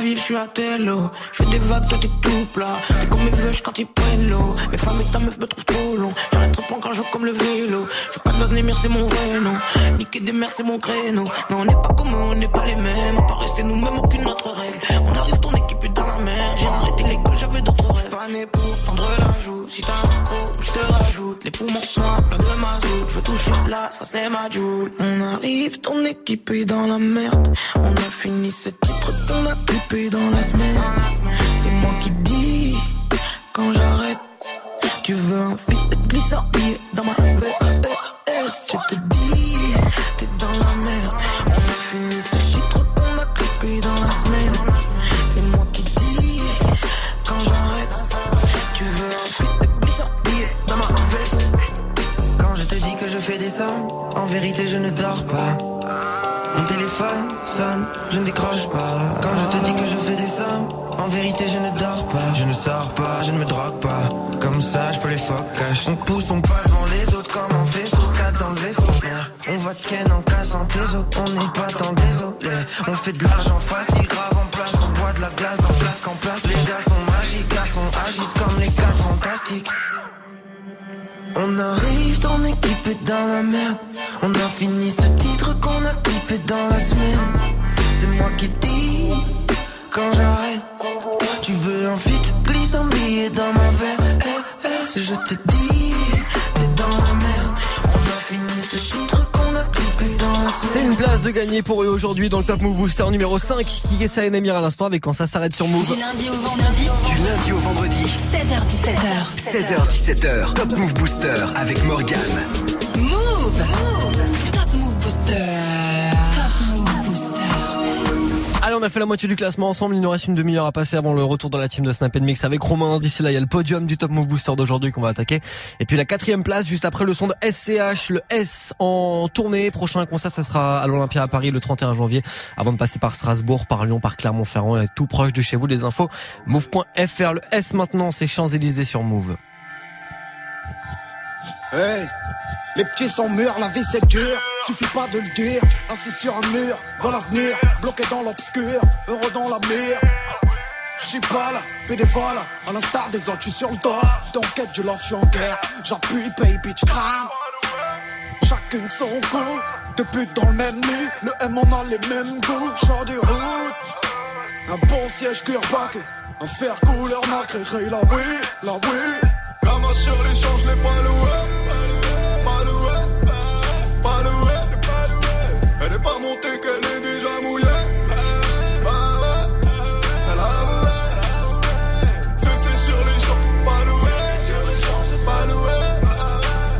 je suis à Tello. Je fais des vagues, toi t'es tout plat. T'es comme mes veuches quand ils prennent l'eau. Mes femmes et ta meuf me trouvent trop long. J'arrête trop quand je comme le vélo. Suis pas de les mères, c'est mon vrai nom. Niquer des mères, c'est mon créneau. Mais on n'est pas comme eux, on n'est pas les mêmes. On peut rester nous-mêmes, aucune autre règle. On arrive, ton équipe dans la merde. J'ai arrêté l'école, j'avais d'autres né pour tendre la joue. Si t'as un trop, je te rajoute. Les poumons noirs, plein de mazout. Je veux toucher là, ça c'est ma joule. On arrive, ton équipe est dans la merde. On a fini ce titre qu'on a clippé dans la semaine. C'est moi qui dis quand j'arrête. Tu veux un fit glissant dans ma VS. Je te dis, vérité je ne dors pas. Mon téléphone sonne, je ne décroche pas. Quand je te dis que je fais des sommes, en vérité je ne dors pas. Je ne sors pas, je ne me drogue pas. Comme ça, je peux les focages. On pousse, on passe devant les autres comme un vaisseau. Quatre dans le vaisseau. On va ken en cassant tes os. On n'est pas tant désolé. On fait de l'argent facile, grave en place. On boit de la glace dans place qu'en place. Les gars sont magiques, garçons agissent comme les quatre fantastiques. On arrive, ton équipe dans la merde. On a fini ce titre qu'on a clippé dans la semaine. C'est moi qui dis quand j'arrête. Tu veux un fit, glisse un billet dans ma veine. Eh, eh, je te dis, t'es dans la merde. On a fini ce titre C'est une place de gagner pour eux aujourd'hui dans le Top Move Booster numéro 5 qui est ça et Namir à l'instant avec quand ça s'arrête sur Move. Du lundi au vendredi. Du lundi au vendredi. 16h17h. 16h17h. Top Move Booster avec Morgan. On a fait la moitié du classement ensemble. Il nous reste une demi-heure à passer avant le retour dans la team de Snap Mix avec Romain. D'ici là, il y a le podium du Top Move Booster d'aujourd'hui qu'on va attaquer. Et puis la quatrième place, juste après le son de SCH, le S en tournée. Prochain concert, ça sera à l'Olympia à Paris le 31 janvier. Avant de passer par Strasbourg, par Lyon, par Clermont-Ferrand, et tout proche de chez vous. Les infos, move.fr. Le S maintenant, c'est Champs-Élysées sur Move. Hey, les petits sont mûrs, la vie c'est dur. Suffit pas de le dire. Assis sur un mur, vers l'avenir, bloqué dans l'obscur, heureux dans la mire. Je suis pas là, bénévole, à l'instar des autres, je sur le dos. Dans quête du love, je suis en guerre. J'appuie, pay, bitch, crame. Chacune son coup, deux putes dans le même lit. Le M, on a les mêmes goûts. Genre du route, un bon siège cuir-bac. Un fer couleur nacré, la oui, la oui. Gamin sur l'échange, les pas loué. Elle est pas montée, qu'elle est déjà mouillée. Elle a loué. Fais fait sur les champs, pas loué. Sur les champs, pas loué.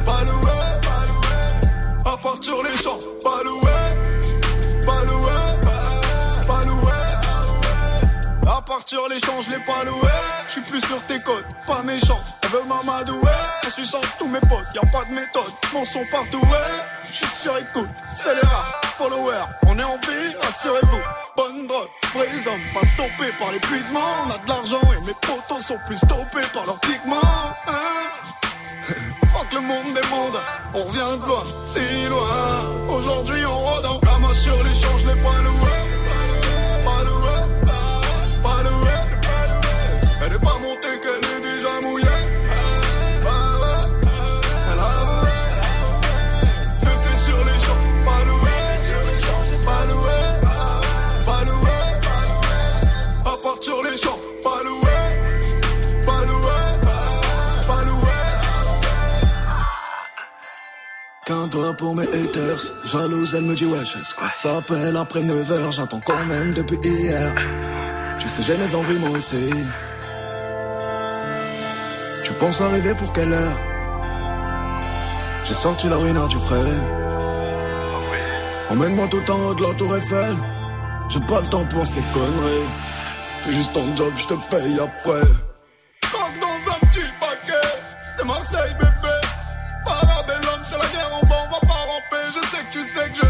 Pas loué, pas loué. À part sur les champs, pas loué. Pas loué, pas loué. À part sur les champs, je l'ai pas loué. Je suis plus sur tes côtes, pas méchant. Elle veut m'amadouer, en suçant tous mes potes, y a pas de méthode, mon son partout, ouais. Je suis sur écoute, c'est les rats, followers, on est en vie, rassurez-vous. Bonne drogue, vrais hommes, pas stoppés par l'épuisement. On a de l'argent et mes potos sont plus stoppés par leurs pigments. Hein Fuck le monde des on revient de loin, si loin. Aujourd'hui on rôde en gamin sur les champs, je Qu'un doigt pour mes haters, jalouse, elle me dit wesh, est-ce qu'on s'appelle après 9h, j'attends quand même depuis hier. Tu sais, j'ai mes envies moi aussi. Tu penses arriver pour quelle heure? J'ai sorti la ruine du frère. Emmène-moi tout en haut de la tour Eiffel. J'ai pas le temps pour ces conneries. Fais juste ton job, je te paye après. Sais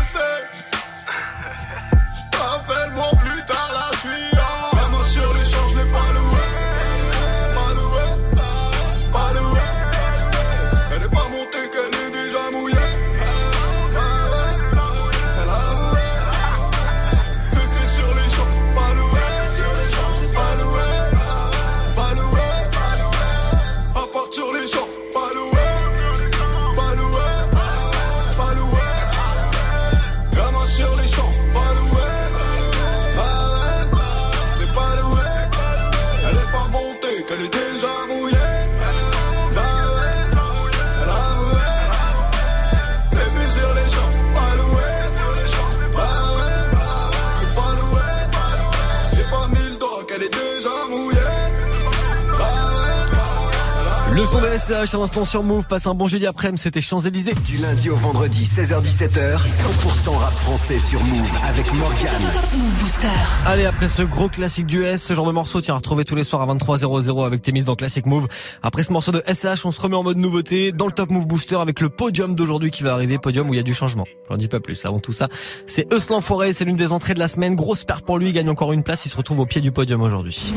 ouais, Le son de SCH à l'instant sur Move passe un bon jeudi après-midi, c'était Champs-Élysées. Du lundi au vendredi, 16h-17h, 100% rap français sur Move avec Morgan. Move Booster. Allez, après ce gros classique du S, ce genre de morceau, tu vas retrouver tous les soirs à 23h00 avec tes mises dans Classic Move. Après ce morceau de SH, on se remet en mode nouveauté dans le Top Move Booster avec le podium d'aujourd'hui qui va arriver, podium où il y a du changement. J'en dis pas plus. Avant tout ça, c'est Euslan Forêt, c'est l'une des entrées de la semaine. Grosse perte pour lui, il gagne encore une place, il se retrouve au pied du podium aujourd'hui.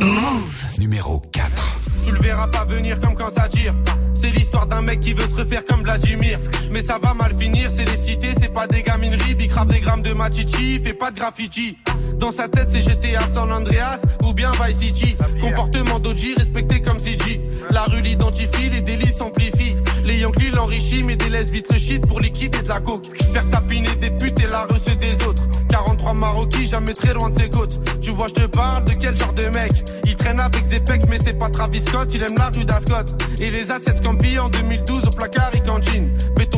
Numéro 4. Tu le verras pas venir comme quand ça tire. C'est l'histoire d'un mec qui veut se refaire comme Vladimir. Mais ça va mal finir, c'est des cités, c'est pas des gamineries. Bicrave des grammes de machichi, fait pas de graffiti. Dans sa tête, c'est GTA San Andreas ou bien Vice City. Comportement d'Oji respecté comme CG. La rue l'identifie, les délits s'amplifient. Les Yankees mais délaissent vite le shit pour liquider de la coke. Faire tapiner des putes et la recette des autres. 43 Maroquis, jamais très loin de ses côtes. Tu vois, je te parle de quel genre de mec? Il traîne avec Zepec, mais c'est pas Travis Scott. Il aime la rue d'Ascot. Et les assets Campi en 2012 au placard, il cantine.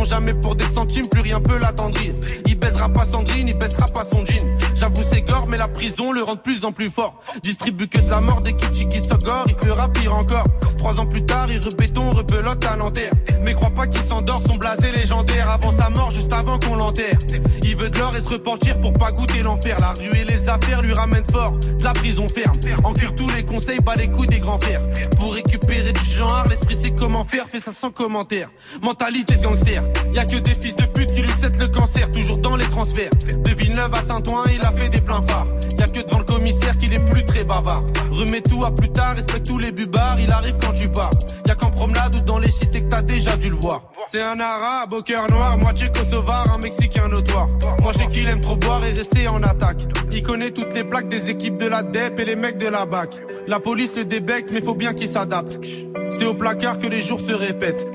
Jamais pour des centimes, plus rien peut l'attendrir. Il baisera pas Sandrine, il baissera pas son jean. J'avoue, c'est gore, mais la prison le rend de plus en plus fort. Distribue que de la mort des kitschis qui s'ogorent, il fera pire encore. Trois ans plus tard, il rebéton, rebelote à Nanterre. Mais crois pas qu'il s'endort, son blasé légendaire avant sa mort, juste avant qu'on l'enterre. Il veut de l'or et se repentir pour pas goûter l'enfer. La rue et les affaires lui ramènent fort, de la prison ferme. Encure tous les conseils, bat les couilles des grands fers. Pour récupérer du genre, l'esprit sait comment faire, fait ça sans commentaire. Mentalité de gangster, y a que des fils de pute qui lui cèdent le cancer, toujours dans les transferts. De Villeneuve à Saint-Ouen, il a fait des pleins phares. Y a que devant le commissaire qu'il est plus très bavard. Remets tout à plus tard, respecte tous les bubards, il arrive quand tu pars. Y a qu'en promenade ou dans les cités que t'as déjà dû le voir. C'est un arabe au cœur noir, moitié kosovar, un mexicain notoire. Moi j'ai qu'il aime trop boire et rester en attaque. Il connaît toutes les plaques des équipes de la DEP et les mecs de la BAC. La police le débecte, mais faut bien qu'il s'adapte. C'est au placard que les jours se répètent.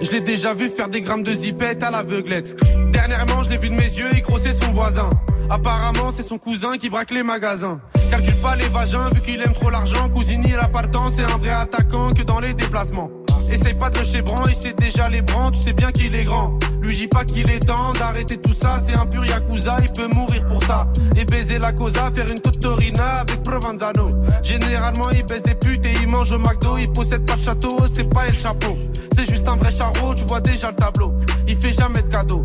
Je l'ai déjà vu faire des grammes de zipette à l'aveuglette. Dernièrement, je l'ai vu de mes yeux, il grossait son voisin. Apparemment, c'est son cousin qui braque les magasins. Calcule pas les vagins, vu qu'il aime trop l'argent. Cousini, temps, c'est un vrai attaquant que dans les déplacements. Essaye pas de le chébran, il sait déjà les brans, tu sais bien qu'il est grand. Lui dis pas qu'il est temps d'arrêter tout ça, c'est un pur yakuza, il peut mourir pour ça. Et baiser la cosa, faire une totorina avec Provenzano. Généralement il baisse des putes et il mange au McDo, il possède pas de château, c'est pas le chapeau. C'est juste un vrai charreau, tu vois déjà le tableau. Il fait jamais de cadeaux,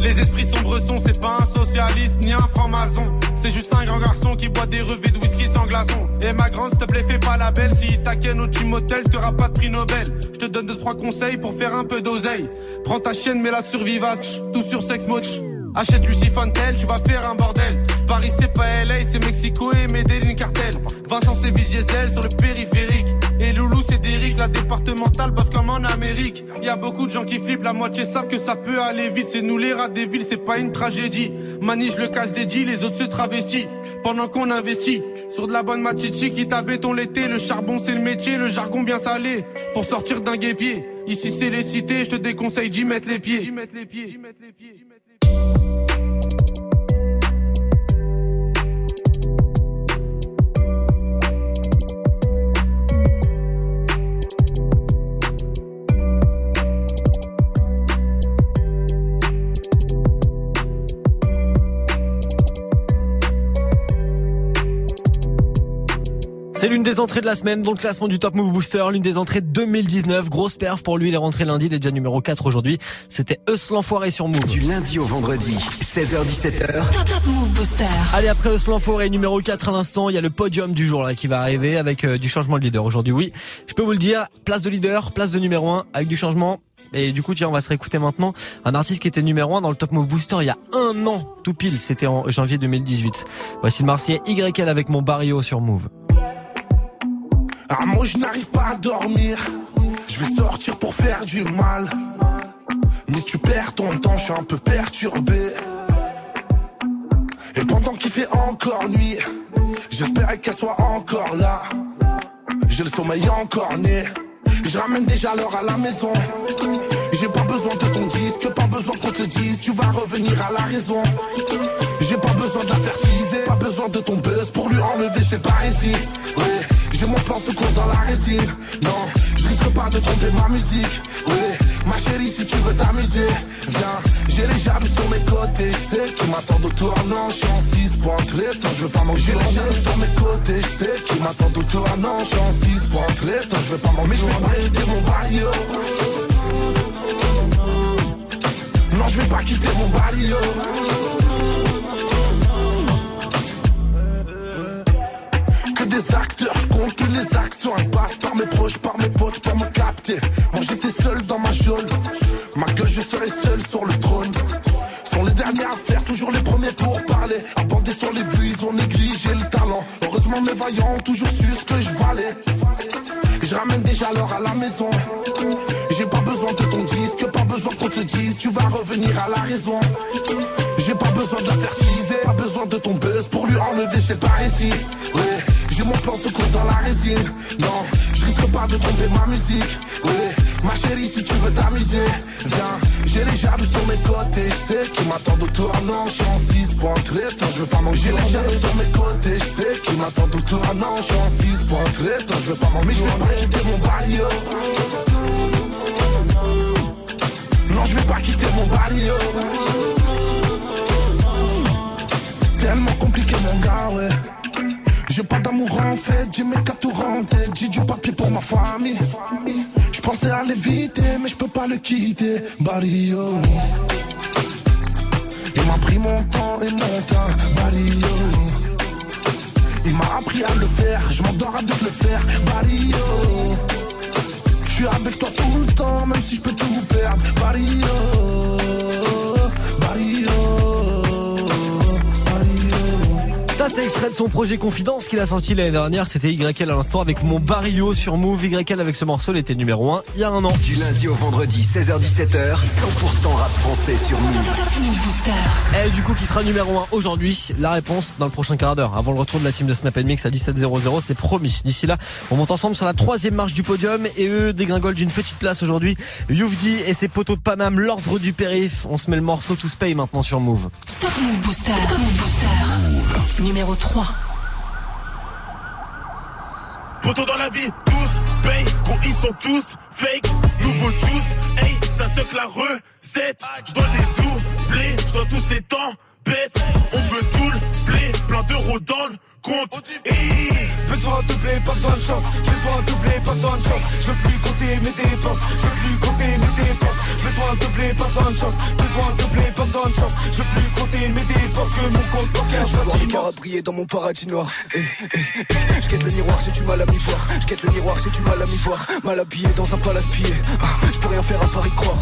Les esprits sombres sont, c'est pas un socialiste ni un franc-maçon. C'est juste un grand garçon qui boit des revêts de whisky sans glaçon. Et ma grande, s'il te plaît, fais pas la belle. Si t'inquiète au gym hotel, t'auras pas de prix Nobel. Je te donne deux, trois conseils pour faire un peu d'oseille. Prends ta chienne, mets la survivace, tout sur sex moch. Achète Lucie Fontel, tu vas faire un bordel. Paris c'est pas LA, c'est Mexico et Medellin cartel. Vincent c'est Diesel sur le périphérique. Et Loulou c'est Derrick, la départementale bosse comme en Amérique. Y a beaucoup de gens qui flippent, la moitié savent que ça peut aller vite. C'est nous les rats des villes, c'est pas une tragédie. Manige le casse des les autres se travestissent. Pendant qu'on investit sur de la bonne machichi qui t'a béton l'été. Le charbon c'est le métier, le jargon bien salé. Pour sortir d'un guépier. Ici c'est les cités, je te déconseille d'y mettre les pieds. C'est l'une des entrées de la semaine dans le classement du Top Move Booster, l'une des entrées 2019. Grosse perf pour lui, il est rentré lundi, il est déjà numéro 4 aujourd'hui. C'était Eus l'enfoiré sur Move. Du lundi au vendredi, 16h17h. Top, Top Move Booster. Allez, après Eus l'enfoiré numéro 4 à l'instant, il y a le podium du jour là qui va arriver avec euh, du changement de leader aujourd'hui. Oui, je peux vous le dire, place de leader, place de numéro 1 avec du changement. Et du coup, tiens, on va se réécouter maintenant un artiste qui était numéro 1 dans le Top Move Booster il y a un an, tout pile. C'était en janvier 2018. Voici le Marseillais YL avec mon Barrio sur Move. Ah, moi je n'arrive pas à dormir. Je vais sortir pour faire du mal. Mais si tu perds ton temps, je suis un peu perturbé. Et pendant qu'il fait encore nuit, j'espérais qu'elle soit encore là. J'ai le sommeil encore né. Je ramène déjà l'heure à la maison. J'ai pas besoin de ton disque, pas besoin qu'on te dise, tu vas revenir à la raison. J'ai pas besoin de la fertiliser, pas besoin de ton buzz pour lui enlever ses parésies. J'ai mon plan se court dans la résine. Non, je risque pas de tromper ma musique. Oui, ma chérie, si tu veux t'amuser, viens. J'ai les jaloux sur mes côtés. Je sais qui m'attendent autour. Non, je suis en 6 points je veux pas manger. J'ai les jaloux sur mes côtés. Je sais qui m'attendent autour. Non, je suis en 6 points je veux pas manger. Mais je vais pas quitter mon barrio. Non, je vais pas quitter mon barrio. Des acteurs, je compte les actions. Elles passent par mes proches, par mes potes pour me capter. Moi j'étais seul dans ma jaune. Ma gueule, je serai seul sur le trône. Sont les derniers à faire, toujours les premiers pour parler. Abandés sur les vues, ils ont négligé le talent. Heureusement, mes vaillants ont toujours su ce que je valais. Je ramène déjà l'or à la maison. J'ai pas besoin de ton disque, pas besoin qu'on te dise, tu vas revenir à la raison. J'ai pas besoin de la fertiliser, pas besoin de ton buzz pour lui enlever ses parésies. J'ai mon plan dans la résine. Non, je risque pas de tromper ma musique. Oui, ma chérie, si tu veux t'amuser, viens. J'ai les jaloux sur mes côtés. Je sais qui m'attendent autour. Non, je suis en 6 points Non, je veux pas manger les jaloux sur mes côtés. Je sais qui m'attendent autour. Non, je suis en 6 points Non, je veux pas manger. Mais je vais pas quitter mon barrio. Non, je vais pas quitter mon barrio. Tellement compliqué, mon gars, ouais. J'ai pas d'amour en fait, j'ai mes quatre en tête, j'ai du papier pour ma famille. Je pensais à l'éviter, mais je peux pas le quitter, Barrio. Et m'a pris mon temps et mon temps, Barrio. Il m'a appris à le faire, je m'endors avec le faire, Barrio. Je suis avec toi tout le temps, même si je peux tout perdre, Barrio. Barrio. Ça, c'est extrait de son projet Confidence qu'il a sorti l'année dernière. C'était YL à l'instant avec mon Barrio sur Move. YL avec ce morceau, il était numéro 1 il y a un an. Du lundi au vendredi, 16h17h, 100% rap français sur Move. Et du coup, qui sera numéro 1 aujourd'hui? La réponse dans le prochain quart d'heure. Avant le retour de la team de Snap Mix à 17h00, c'est promis. D'ici là, on monte ensemble sur la troisième marche du podium et eux dégringolent d'une petite place aujourd'hui. Youvdi et ses poteaux de Paname, l'ordre du périph. On se met le morceau To Pay maintenant sur Move. Stop Move Booster. Stop Move Booster. Numéro 3. Poteau dans la vie, tous paye, gros ils sont tous fake. Nouveau juice, hey, ça se la recette. Je dois les doubler, je dois tous les temps baisse. On veut tout le blé, plein d'euros dans le compte. Besoin de doubler, pas besoin de chance. Besoin de doubler, pas besoin de chance. Je veux plus compter mes dépenses. Je veux plus compter mes dépenses. Besoin de doubler, pas besoin de chance. Besoin de doubler, pas besoin de chance. Je veux plus compter mes dépenses que mon compte bancaire Je soit vois le immense. briller dans mon paradis noir. Eh, eh, eh. Je guette le miroir, j'ai du mal à m'y voir. Je guette le miroir, j'ai du mal à m'y voir. Mal habillé dans un palace pillé. Ah, Je peux rien faire à Paris croire.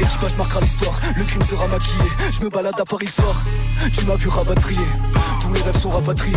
Équipage marquera l'histoire. Le crime sera maquillé. Je me balade à Paris le soir. Tu m'as vu rapatrier. Tous mes rêves sont rapatriés.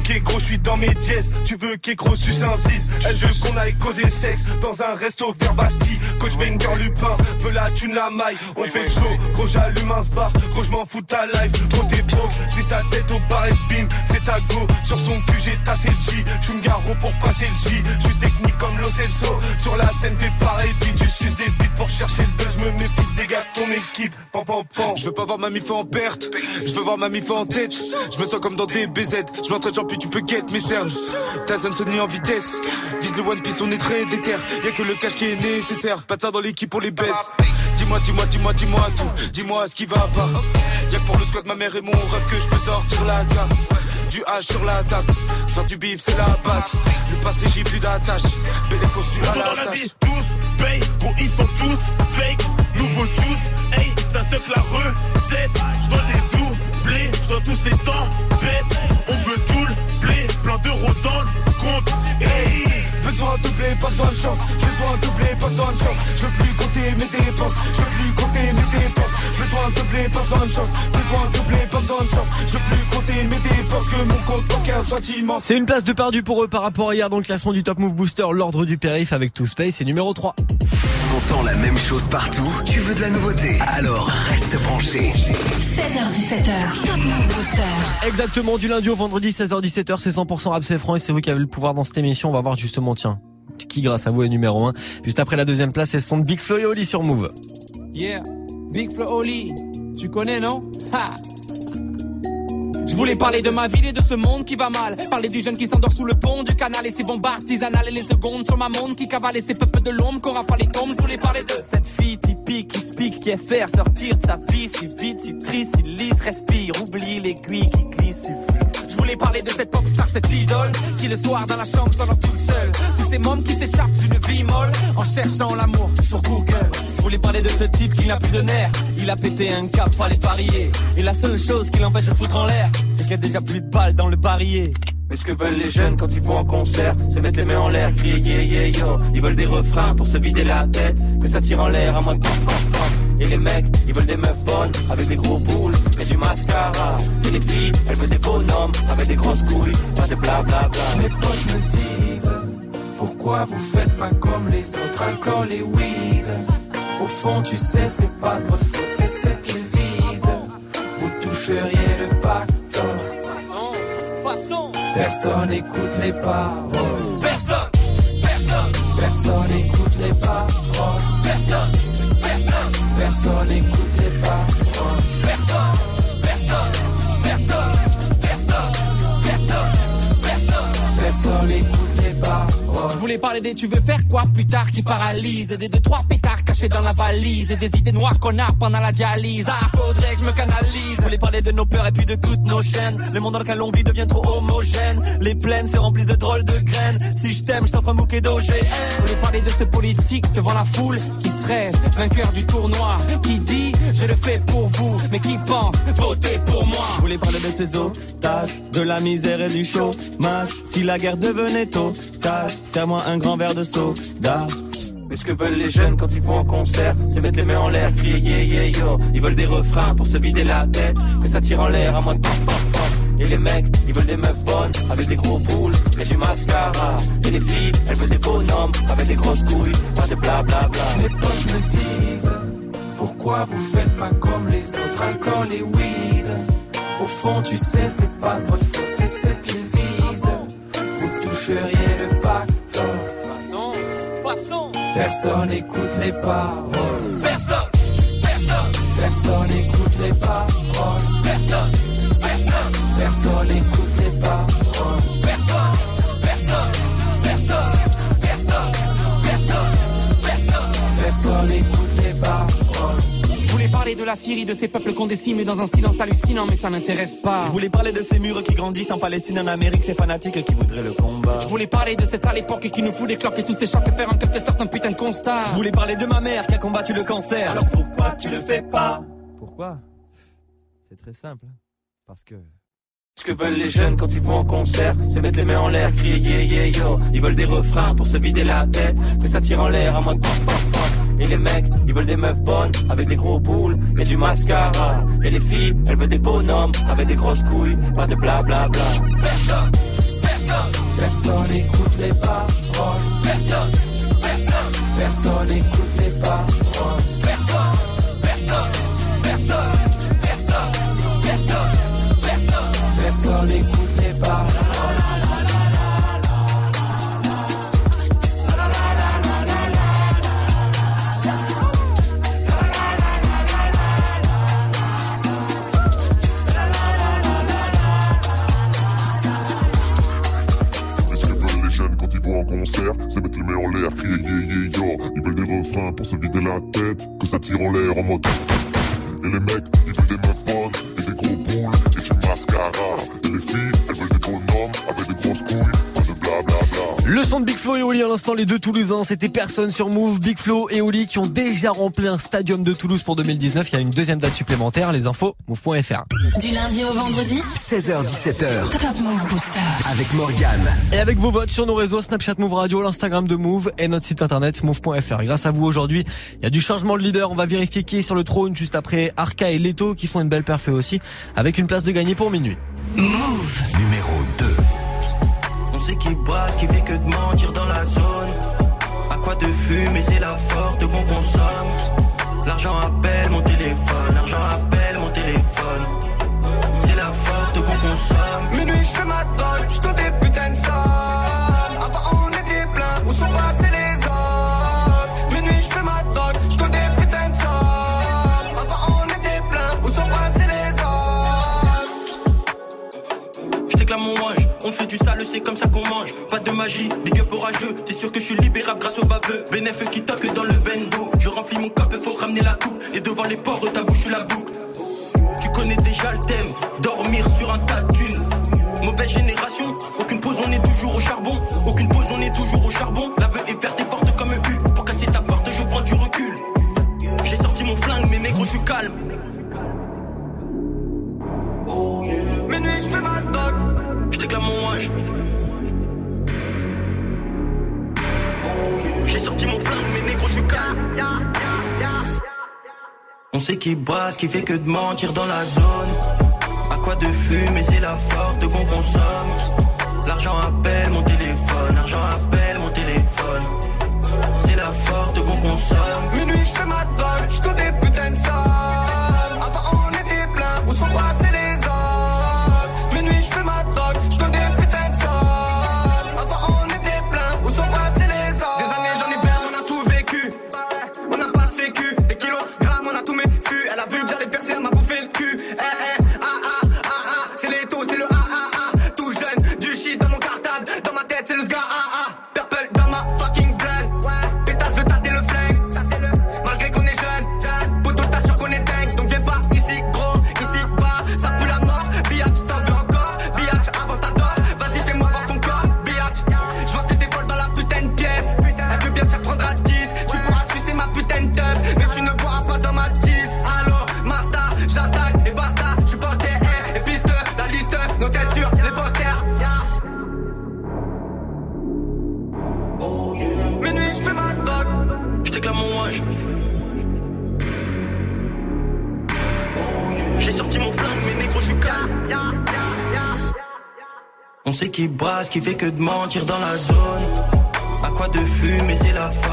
Ok gros, je suis dans mes jazz. Tu veux qu'écro suce un 6 Elle veut qu'on aille causer sexe dans un resto vers Bastille. Coach Banger Lupin veut la thune la maille. On fait show, gros j'allume un bar. Gros je m'en fous de ta life. Gros t'es broke, juste ta tête au bar et bim. C'est ta go. Sur son cul j'ai tassé le J. J'suis me garo pour passer le J. J'suis technique comme Lo Celso. Sur la scène t'es pareil. Dit tu suces des bites pour chercher le buzz. Me méfie des gars de ton équipe. Pam pam pam. Je veux pas voir ma mif en perte, je veux voir ma mif en tête. Je me sens comme dans des BZ, je m'entraîne puis tu peux get mes cernes. Tyson Sony en vitesse, vise le One Piece, on est très déter. Y'a que le cash qui est nécessaire, pas de ça dans l'équipe, on les baisse. Dis-moi, dis-moi, dis-moi, dis-moi tout, dis-moi ce qui va pas. Y'a que pour le squat, ma mère et mon rêve que je peux sortir la carte. Du H sur la table, faire du bif c'est la base. Le passé j'ai plus d'attache, belle costume Poteau à dans la tâche. tous paye, gros ils sont tous fake. Nouveau juice, hey, ça que la recette. Je dois les dois tous les temps baisse. On veut tout le blé, plein d'euros dans le compte. Hey. Besoin de doubler, pas besoin de chance. Besoin de doubler, pas besoin de chance. Je veux plus compter mes dépenses. Je veux plus compter mes dépenses. Besoin de doubler, pas besoin de chance. Besoin de doubler, pas besoin de chance. Je veux plus compter mes dépenses. Que mon compte bancaire soit immense. C'est une place de perdu pour eux par rapport à hier dans le classement du Top Move Booster, l'ordre du périph avec Two Space, c'est numéro 3. T'entends la même chose partout? Tu veux de la nouveauté? Alors reste branché. 16h17h. Top Move Booster. Exactement, du lundi au vendredi, 16h-17h, c'est 100% rap, c'est franc et c'est vous qui avez le pouvoir dans cette émission. On va voir justement, tiens, qui grâce à vous est numéro 1. Juste après la deuxième place, c'est son de Big Flo et Oli sur Move. Yeah, Big Flo Oli, tu connais non? Ha je voulais parler de ma ville et de ce monde qui va mal. Parler du jeune qui s'endort sous le pont du canal et ses bombes artisanales et les secondes sur ma montre qui cavale et ses peuples de l'ombre qu'on rafale les. Je voulais parler de cette fille typique qui se pique, qui espère sortir de sa vie si vite, si triste, si lisse, respire, oublie l'aiguille qui glisse, suffit. Je voulais parler de cette pop star, cette idole qui le soir dans la chambre s'endort toute seule. Tous ces mômes qui s'échappent d'une vie molle en cherchant l'amour sur Google. Je voulais parler de ce type qui n'a plus de nerfs. Il a pété un cap, fallait parier. Et la seule chose qui l'empêche de se foutre en l'air, c'est qu'il y a déjà plus de balles dans le barillet. Mais ce que veulent les jeunes quand ils vont en concert, c'est mettre les mains en l'air, crier yeah yeah yo. Ils veulent des refrains pour se vider la tête, que ça tire en l'air à moins de. Et les mecs, ils veulent des meufs bonnes, avec des gros boules, et du mascara. Et les filles, elles veulent des bonhommes, avec des grosses couilles, pas de blablabla. Mes potes me disent Pourquoi vous faites pas comme les autres Alcool et weed? Au fond tu sais c'est pas de votre faute C'est ce qu'ils visent Vous toucheriez le Façon, façon. Personne écoute les paroles. Personne, personne, Personne écoute les paroles. Personne, personne, Personne écoute les paroles. Personne, personne, personne, personne, personne, personne. Personne écoute les paroles Je voulais parler des tu veux faire quoi plus tard qui paralyse Des deux trois pétards cachés dans la valise et des idées noires qu'on a pendant la dialyse. Ah, faudrait que je me canalise. Je voulais parler de nos peurs et puis de toutes nos chaînes. Le monde dans lequel on vit devient trop homogène. Les plaines se remplissent de drôles de graines. Si je t'aime, je t'offre un bouquet d'OGM. Je voulais parler de ce politique devant la foule qui se rêve vainqueur du tournoi. Qui dit je le fais pour vous, mais qui pense voter pour moi. Je voulais parler de ces otages, de la misère et du chômage. Si la guerre devenait totale, serre-moi un grand verre de soda. Mais ce que veulent les jeunes quand ils vont en concert, c'est mettre les mains en l'air, crier yeah yeah yo. Ils veulent des refrains pour se vider la tête, que ça tire en l'air à moins de pam pam pam. Et les mecs, ils veulent des meufs bonnes, avec des gros boules et du mascara. Et les filles, elles veulent des bonhommes, avec des grosses couilles, pas de blablabla. Bla bla. Les potes me disent, pourquoi vous faites pas comme les autres, alcool et weed. Au fond, tu sais, c'est pas de votre faute, c'est ce qu'ils visent. Toucheriez le pacte. Façon, façon. Personne n'écoute les paroles. Personne, personne, Personne n'écoute les paroles. personne, personne, Personne n'écoute les paroles. personne, personne, personne, personne, personne, personne. Personne n'écoute parler de la Syrie, de ces peuples qu'on décime dans un silence hallucinant, mais ça n'intéresse pas. Je voulais parler de ces murs qui grandissent en Palestine, en Amérique, ces fanatiques qui voudraient le combat. Je voulais parler de cette sale époque qui nous fout des cloques et tous ces chocs faire en quelque sorte un putain de constat. Je voulais parler de ma mère qui a combattu le cancer. Alors pourquoi tu le fais pas? Pourquoi? C'est très simple. Parce que. Ce que veulent les jeunes quand ils vont en concert, c'est mettre les mains en l'air, crier yeah yeah yo. Ils veulent des refrains pour se vider la tête, que ça tire en l'air à moins de. Et les mecs, ils veulent des meufs bonnes, avec des gros boules et du mascara. Et les filles, elles veulent des bonhommes, avec des grosses couilles, pas de blablabla. Bla bla. Personne, personne, Personne n'écoute les paroles. personne, personne, Personne n'écoute les paroles. personne, personne, personne, personne, personne, personne. Personne n'écoute les paroles. En concert, c'est mettre les mains en l'air, crier yeah yeah yo. Ils veulent des refrains pour se vider la tête, que ça tire en l'air en mode. Et les mecs, ils veulent des meufs bonnes, et des gros boules, et du mascara. Et les filles, elles veulent des bonhommes, avec des grosses couilles. Le son de Big Flo et Oli à l'instant, les deux Toulousains, c'était personne sur Move. Big Flo et Oli qui ont déjà rempli un stadium de Toulouse pour 2019. Il y a une deuxième date supplémentaire. Les infos, move.fr. Du lundi au vendredi 16h17h Top Move Booster. avec Morgane. Et avec vos votes sur nos réseaux Snapchat Move Radio, l'Instagram de Move et notre site internet move.fr. Grâce à vous aujourd'hui, il y a du changement de leader. On va vérifier qui est sur le trône juste après Arca et Leto qui font une belle perfait aussi avec une place de gagner pour minuit. Move. Numéro 2. Qui brasse, qui fait que de mentir dans la zone. À quoi de fumer, c'est la forte qu'on consomme. L'argent appelle mon téléphone, l'argent appelle mon téléphone. C'est la forte qu'on consomme. Minuit, je fais ma drogue, je des putains de on fait du sale, c'est comme ça qu'on mange. Pas de magie, big up orageux. T'es sûr que je suis libérable grâce au baveux. Bénéf qui toque dans le bendo. Je remplis mon cap, faut ramener la coupe. Et devant les ports, ta bouche, la boucle. Tu connais déjà le thème, dormir sur un tas de. Mauvaise génération, aucune pause, on est toujours au charbon. Aucune pause, on est toujours au charbon. La veuve est verte et forte comme un U. Pour casser ta porte, je prends du recul. J'ai sorti mon flingue, mais négro, je suis calme. Minuit, sorti mon flingue, mais négro, je suis. On sait qui brasse, qui fait que de mentir dans la zone. À quoi de fumer, c'est la forte qu'on consomme. L'argent appelle mon téléphone, l'argent appelle mon téléphone. C'est la forte qu'on consomme. Minuit, je fais ma drogue, je compte des putains de sommes. Sait qui fait que de mentir dans la zone. À quoi de fumer, c'est la force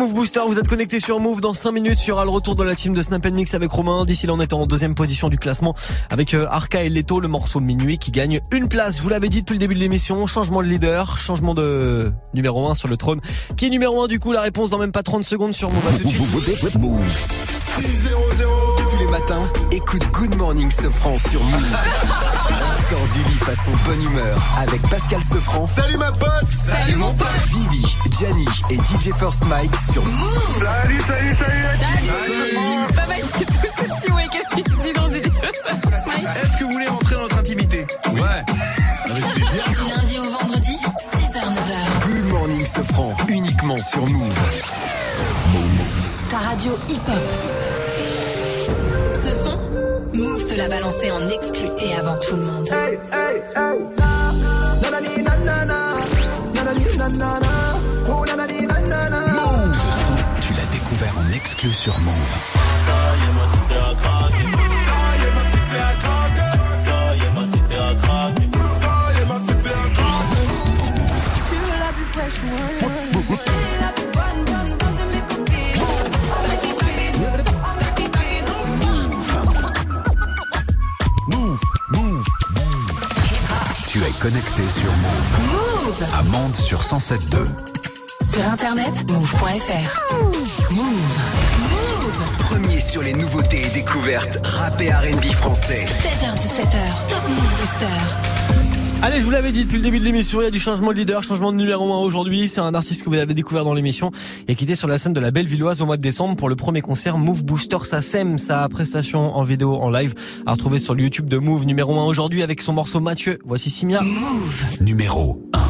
Move Booster, vous êtes connecté sur Move. Dans 5 minutes, il y aura le retour de la team de Snap Mix avec Romain. D'ici là, on est en deuxième position du classement avec euh, Arca et Leto, le morceau Minuit qui gagne une place. Je vous l'avais dit depuis le début de l'émission, changement de leader, changement de numéro 1 sur le trône. Qui est numéro 1 du coup? La réponse dans même pas 30 secondes sur Move. À matin, écoute Good Morning Sofran sur Move. Sors du lit façon bonne humeur avec Pascal Sefran. Salut ma pote Salut, salut mon pote Vivi, Gianni et DJ First Mike sur Move. Salut, salut, salut Salut, salut. Pas mal du tout ce petit wake-up dans Est-ce que vous voulez rentrer dans notre intimité oui. Ouais Avec plaisir. Du lundi au vendredi, 6h-9h. Good Morning Sofran, uniquement sur Move. Move. Ta radio hip-hop. Ce son, Move te l'a balancé en exclu et avant tout le monde. Hey, hey, hey. Nanani, nanana. Nanani, nanana. Oh, nanani, nanana. Ce son, tu l'as découvert en exclu sur Move. Ça y est, ma cité a craqué Ça y est, ma cité a craqué Ça y est, ma cité a craqué Ça y est, ma cité a craqué Tu veux la plus fraîche ou Connecté sur Move. Move À Mende sur 107.2. Sur internet, move.fr. Move. Move. Premier sur les nouveautés et découvertes rap et R&B français. 7h17h, Top Move Booster. Allez, je vous l'avais dit depuis le début de l'émission, il y a du changement de leader, changement de numéro 1 aujourd'hui. C'est un artiste que vous avez découvert dans l'émission et qui était sur la scène de la Bellevilloise au mois de décembre pour le premier concert Move Booster SACEM, sa prestation en vidéo, en live, à retrouver sur le YouTube de Move numéro 1 aujourd'hui avec son morceau Mathieu. Voici Simia. Move. Numéro 1.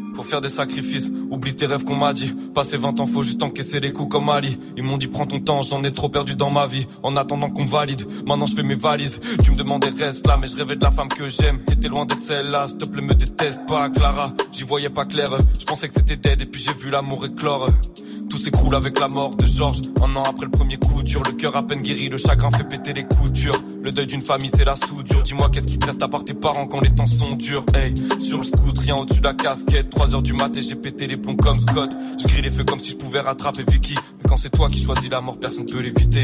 Faire des sacrifices, oublie tes rêves qu'on m'a dit. Passer 20 ans, faut juste encaisser les coups comme Ali. Ils m'ont dit prends ton temps, j'en ai trop perdu dans ma vie. En attendant qu'on me valide, maintenant je fais mes valises. Tu me demandais reste là, mais je rêvais de la femme que j'aime. T'étais loin d'être celle-là, s'il te plaît me déteste pas, Clara. J'y voyais pas clair, je pensais que c'était dead et puis j'ai vu l'amour éclore. Tout s'écroule avec la mort de Georges. Un an après le premier coup dur, le cœur à peine guéri, le chagrin fait péter les coutures. Le deuil d'une famille, c'est la soudure. Dis-moi, qu'est-ce qui te reste à part tes parents quand les temps sont durs? Hey, sur le scoot, rien au-dessus de la casquette. 3 heures du mat et j'ai pété les plombs comme Scott. Je grille les feux comme si je pouvais rattraper Vicky. Mais quand c'est toi qui choisis la mort, personne peut l'éviter.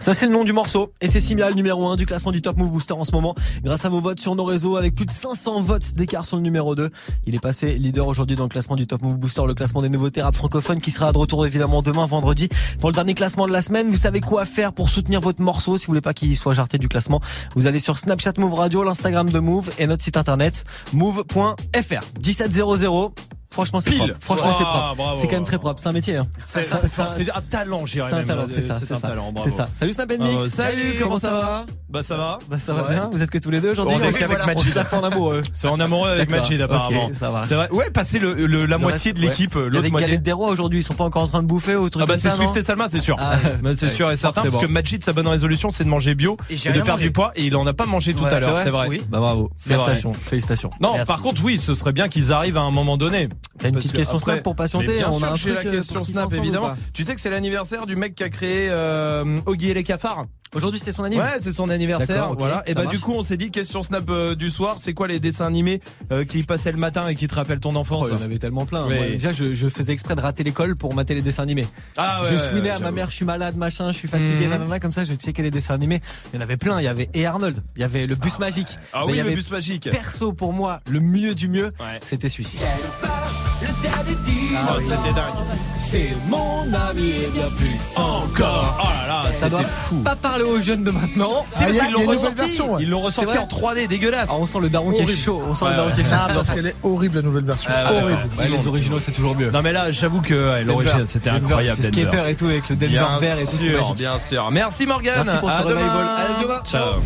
Ça c'est le nom du morceau et c'est Simia le numéro 1 du classement du Top Move Booster en ce moment grâce à vos votes sur nos réseaux avec plus de 500 votes d'écart sur le numéro 2. Il est passé leader aujourd'hui dans le classement du Top Move Booster, le classement des nouveautés rap francophones qui sera de retour évidemment demain vendredi pour le dernier classement de la semaine. Vous savez quoi faire pour soutenir votre morceau si vous voulez pas qu'il soit jarté du classement. Vous allez sur Snapchat Move Radio, l'Instagram de Move et notre site internet move.fr 1700 Franchement, c'est propre. Franchement, c'est Ah, propre. C'est quand même très propre. C'est un métier. Hein. C'est c'est- c'est un talent, j'irais C'est un même. talent, c'est ça, c'est ça. C'est ça. Salut Snap and Ah, Mix. salut, comment ça va Bah ça va. Bah ça va Ouais. bien. Vous êtes que tous les deux aujourd'hui. On est Ok, qu'avec Majid. Tape en amoureux. C'est en amoureux avec. Majid apparemment. Ok, ça va. C'est vrai. Ouais, passer le, le- la Le moitié reste, de l'équipe, ouais. euh, Il y l'autre moitié. galette des rois aujourd'hui. Ils sont pas encore en train de bouffer ou truc Ah bah c'est Swift et Salma, c'est sûr. Ah c'est sûr et certain parce que Majid sa bonne résolution c'est de manger bio Et de perdre du poids et il en a pas mangé tout à l'heure, c'est c'est vrai. Bah bravo. C'est. Félicitations. Non, par contre, oui, ce serait bien qu'ils arrivent à un moment donné. T'as une petite que question après- Snap pour patienter Bien On a sûr, un j'ai la euh, question Snap, évidemment. Tu sais que c'est l'anniversaire du mec qui a créé euh, Oggy et les cafards. Aujourd'hui, c'est son anniversaire. Ouais, c'est son anniversaire. Voilà. Et bah du coup, on s'est dit question Snap euh, du soir, c'est quoi les dessins animés euh, qui passaient le matin et qui te rappellent ton Oh, enfance il y en avait tellement plein. Moi, déjà, je, je faisais exprès de rater l'école pour mater les dessins animés. Ah ouais, je ouais, suis né ouais, à ma mère, je suis malade, machin, je suis fatigué, Mhm. nanana, comme ça, je checkais les dessins animés. Il y en avait plein. Il y avait et Arnold, il y avait le bus magique. Ah Mais oui, il y le avait bus magique. Perso pour moi, le mieux du mieux, Ouais. c'était celui-ci. Oh, c'était dingue. C'est mon ami et bien plus Encore. Oh là là, Ça doit fou. pas parler aux jeunes de maintenant. Si, parce qu'ils l'ont ressorti. version, ouais. Ils l'ont ressorti en 3D, dégueulasse. Ah, on sent le daron qui est chaud. On sent Ouais, le daron qui est chaud. Ah, parce qu'elle est horrible la nouvelle version. Ah, horrible. les originaux, c'est toujours mieux. Non mais là, j'avoue que ouais, l'origine, c'était incroyable. C'était skater et tout avec le Denver Bien vert et tout. c'est sûr, bien sûr. Merci Morgan. Merci pour ce À revival. demain. À demain. Ciao.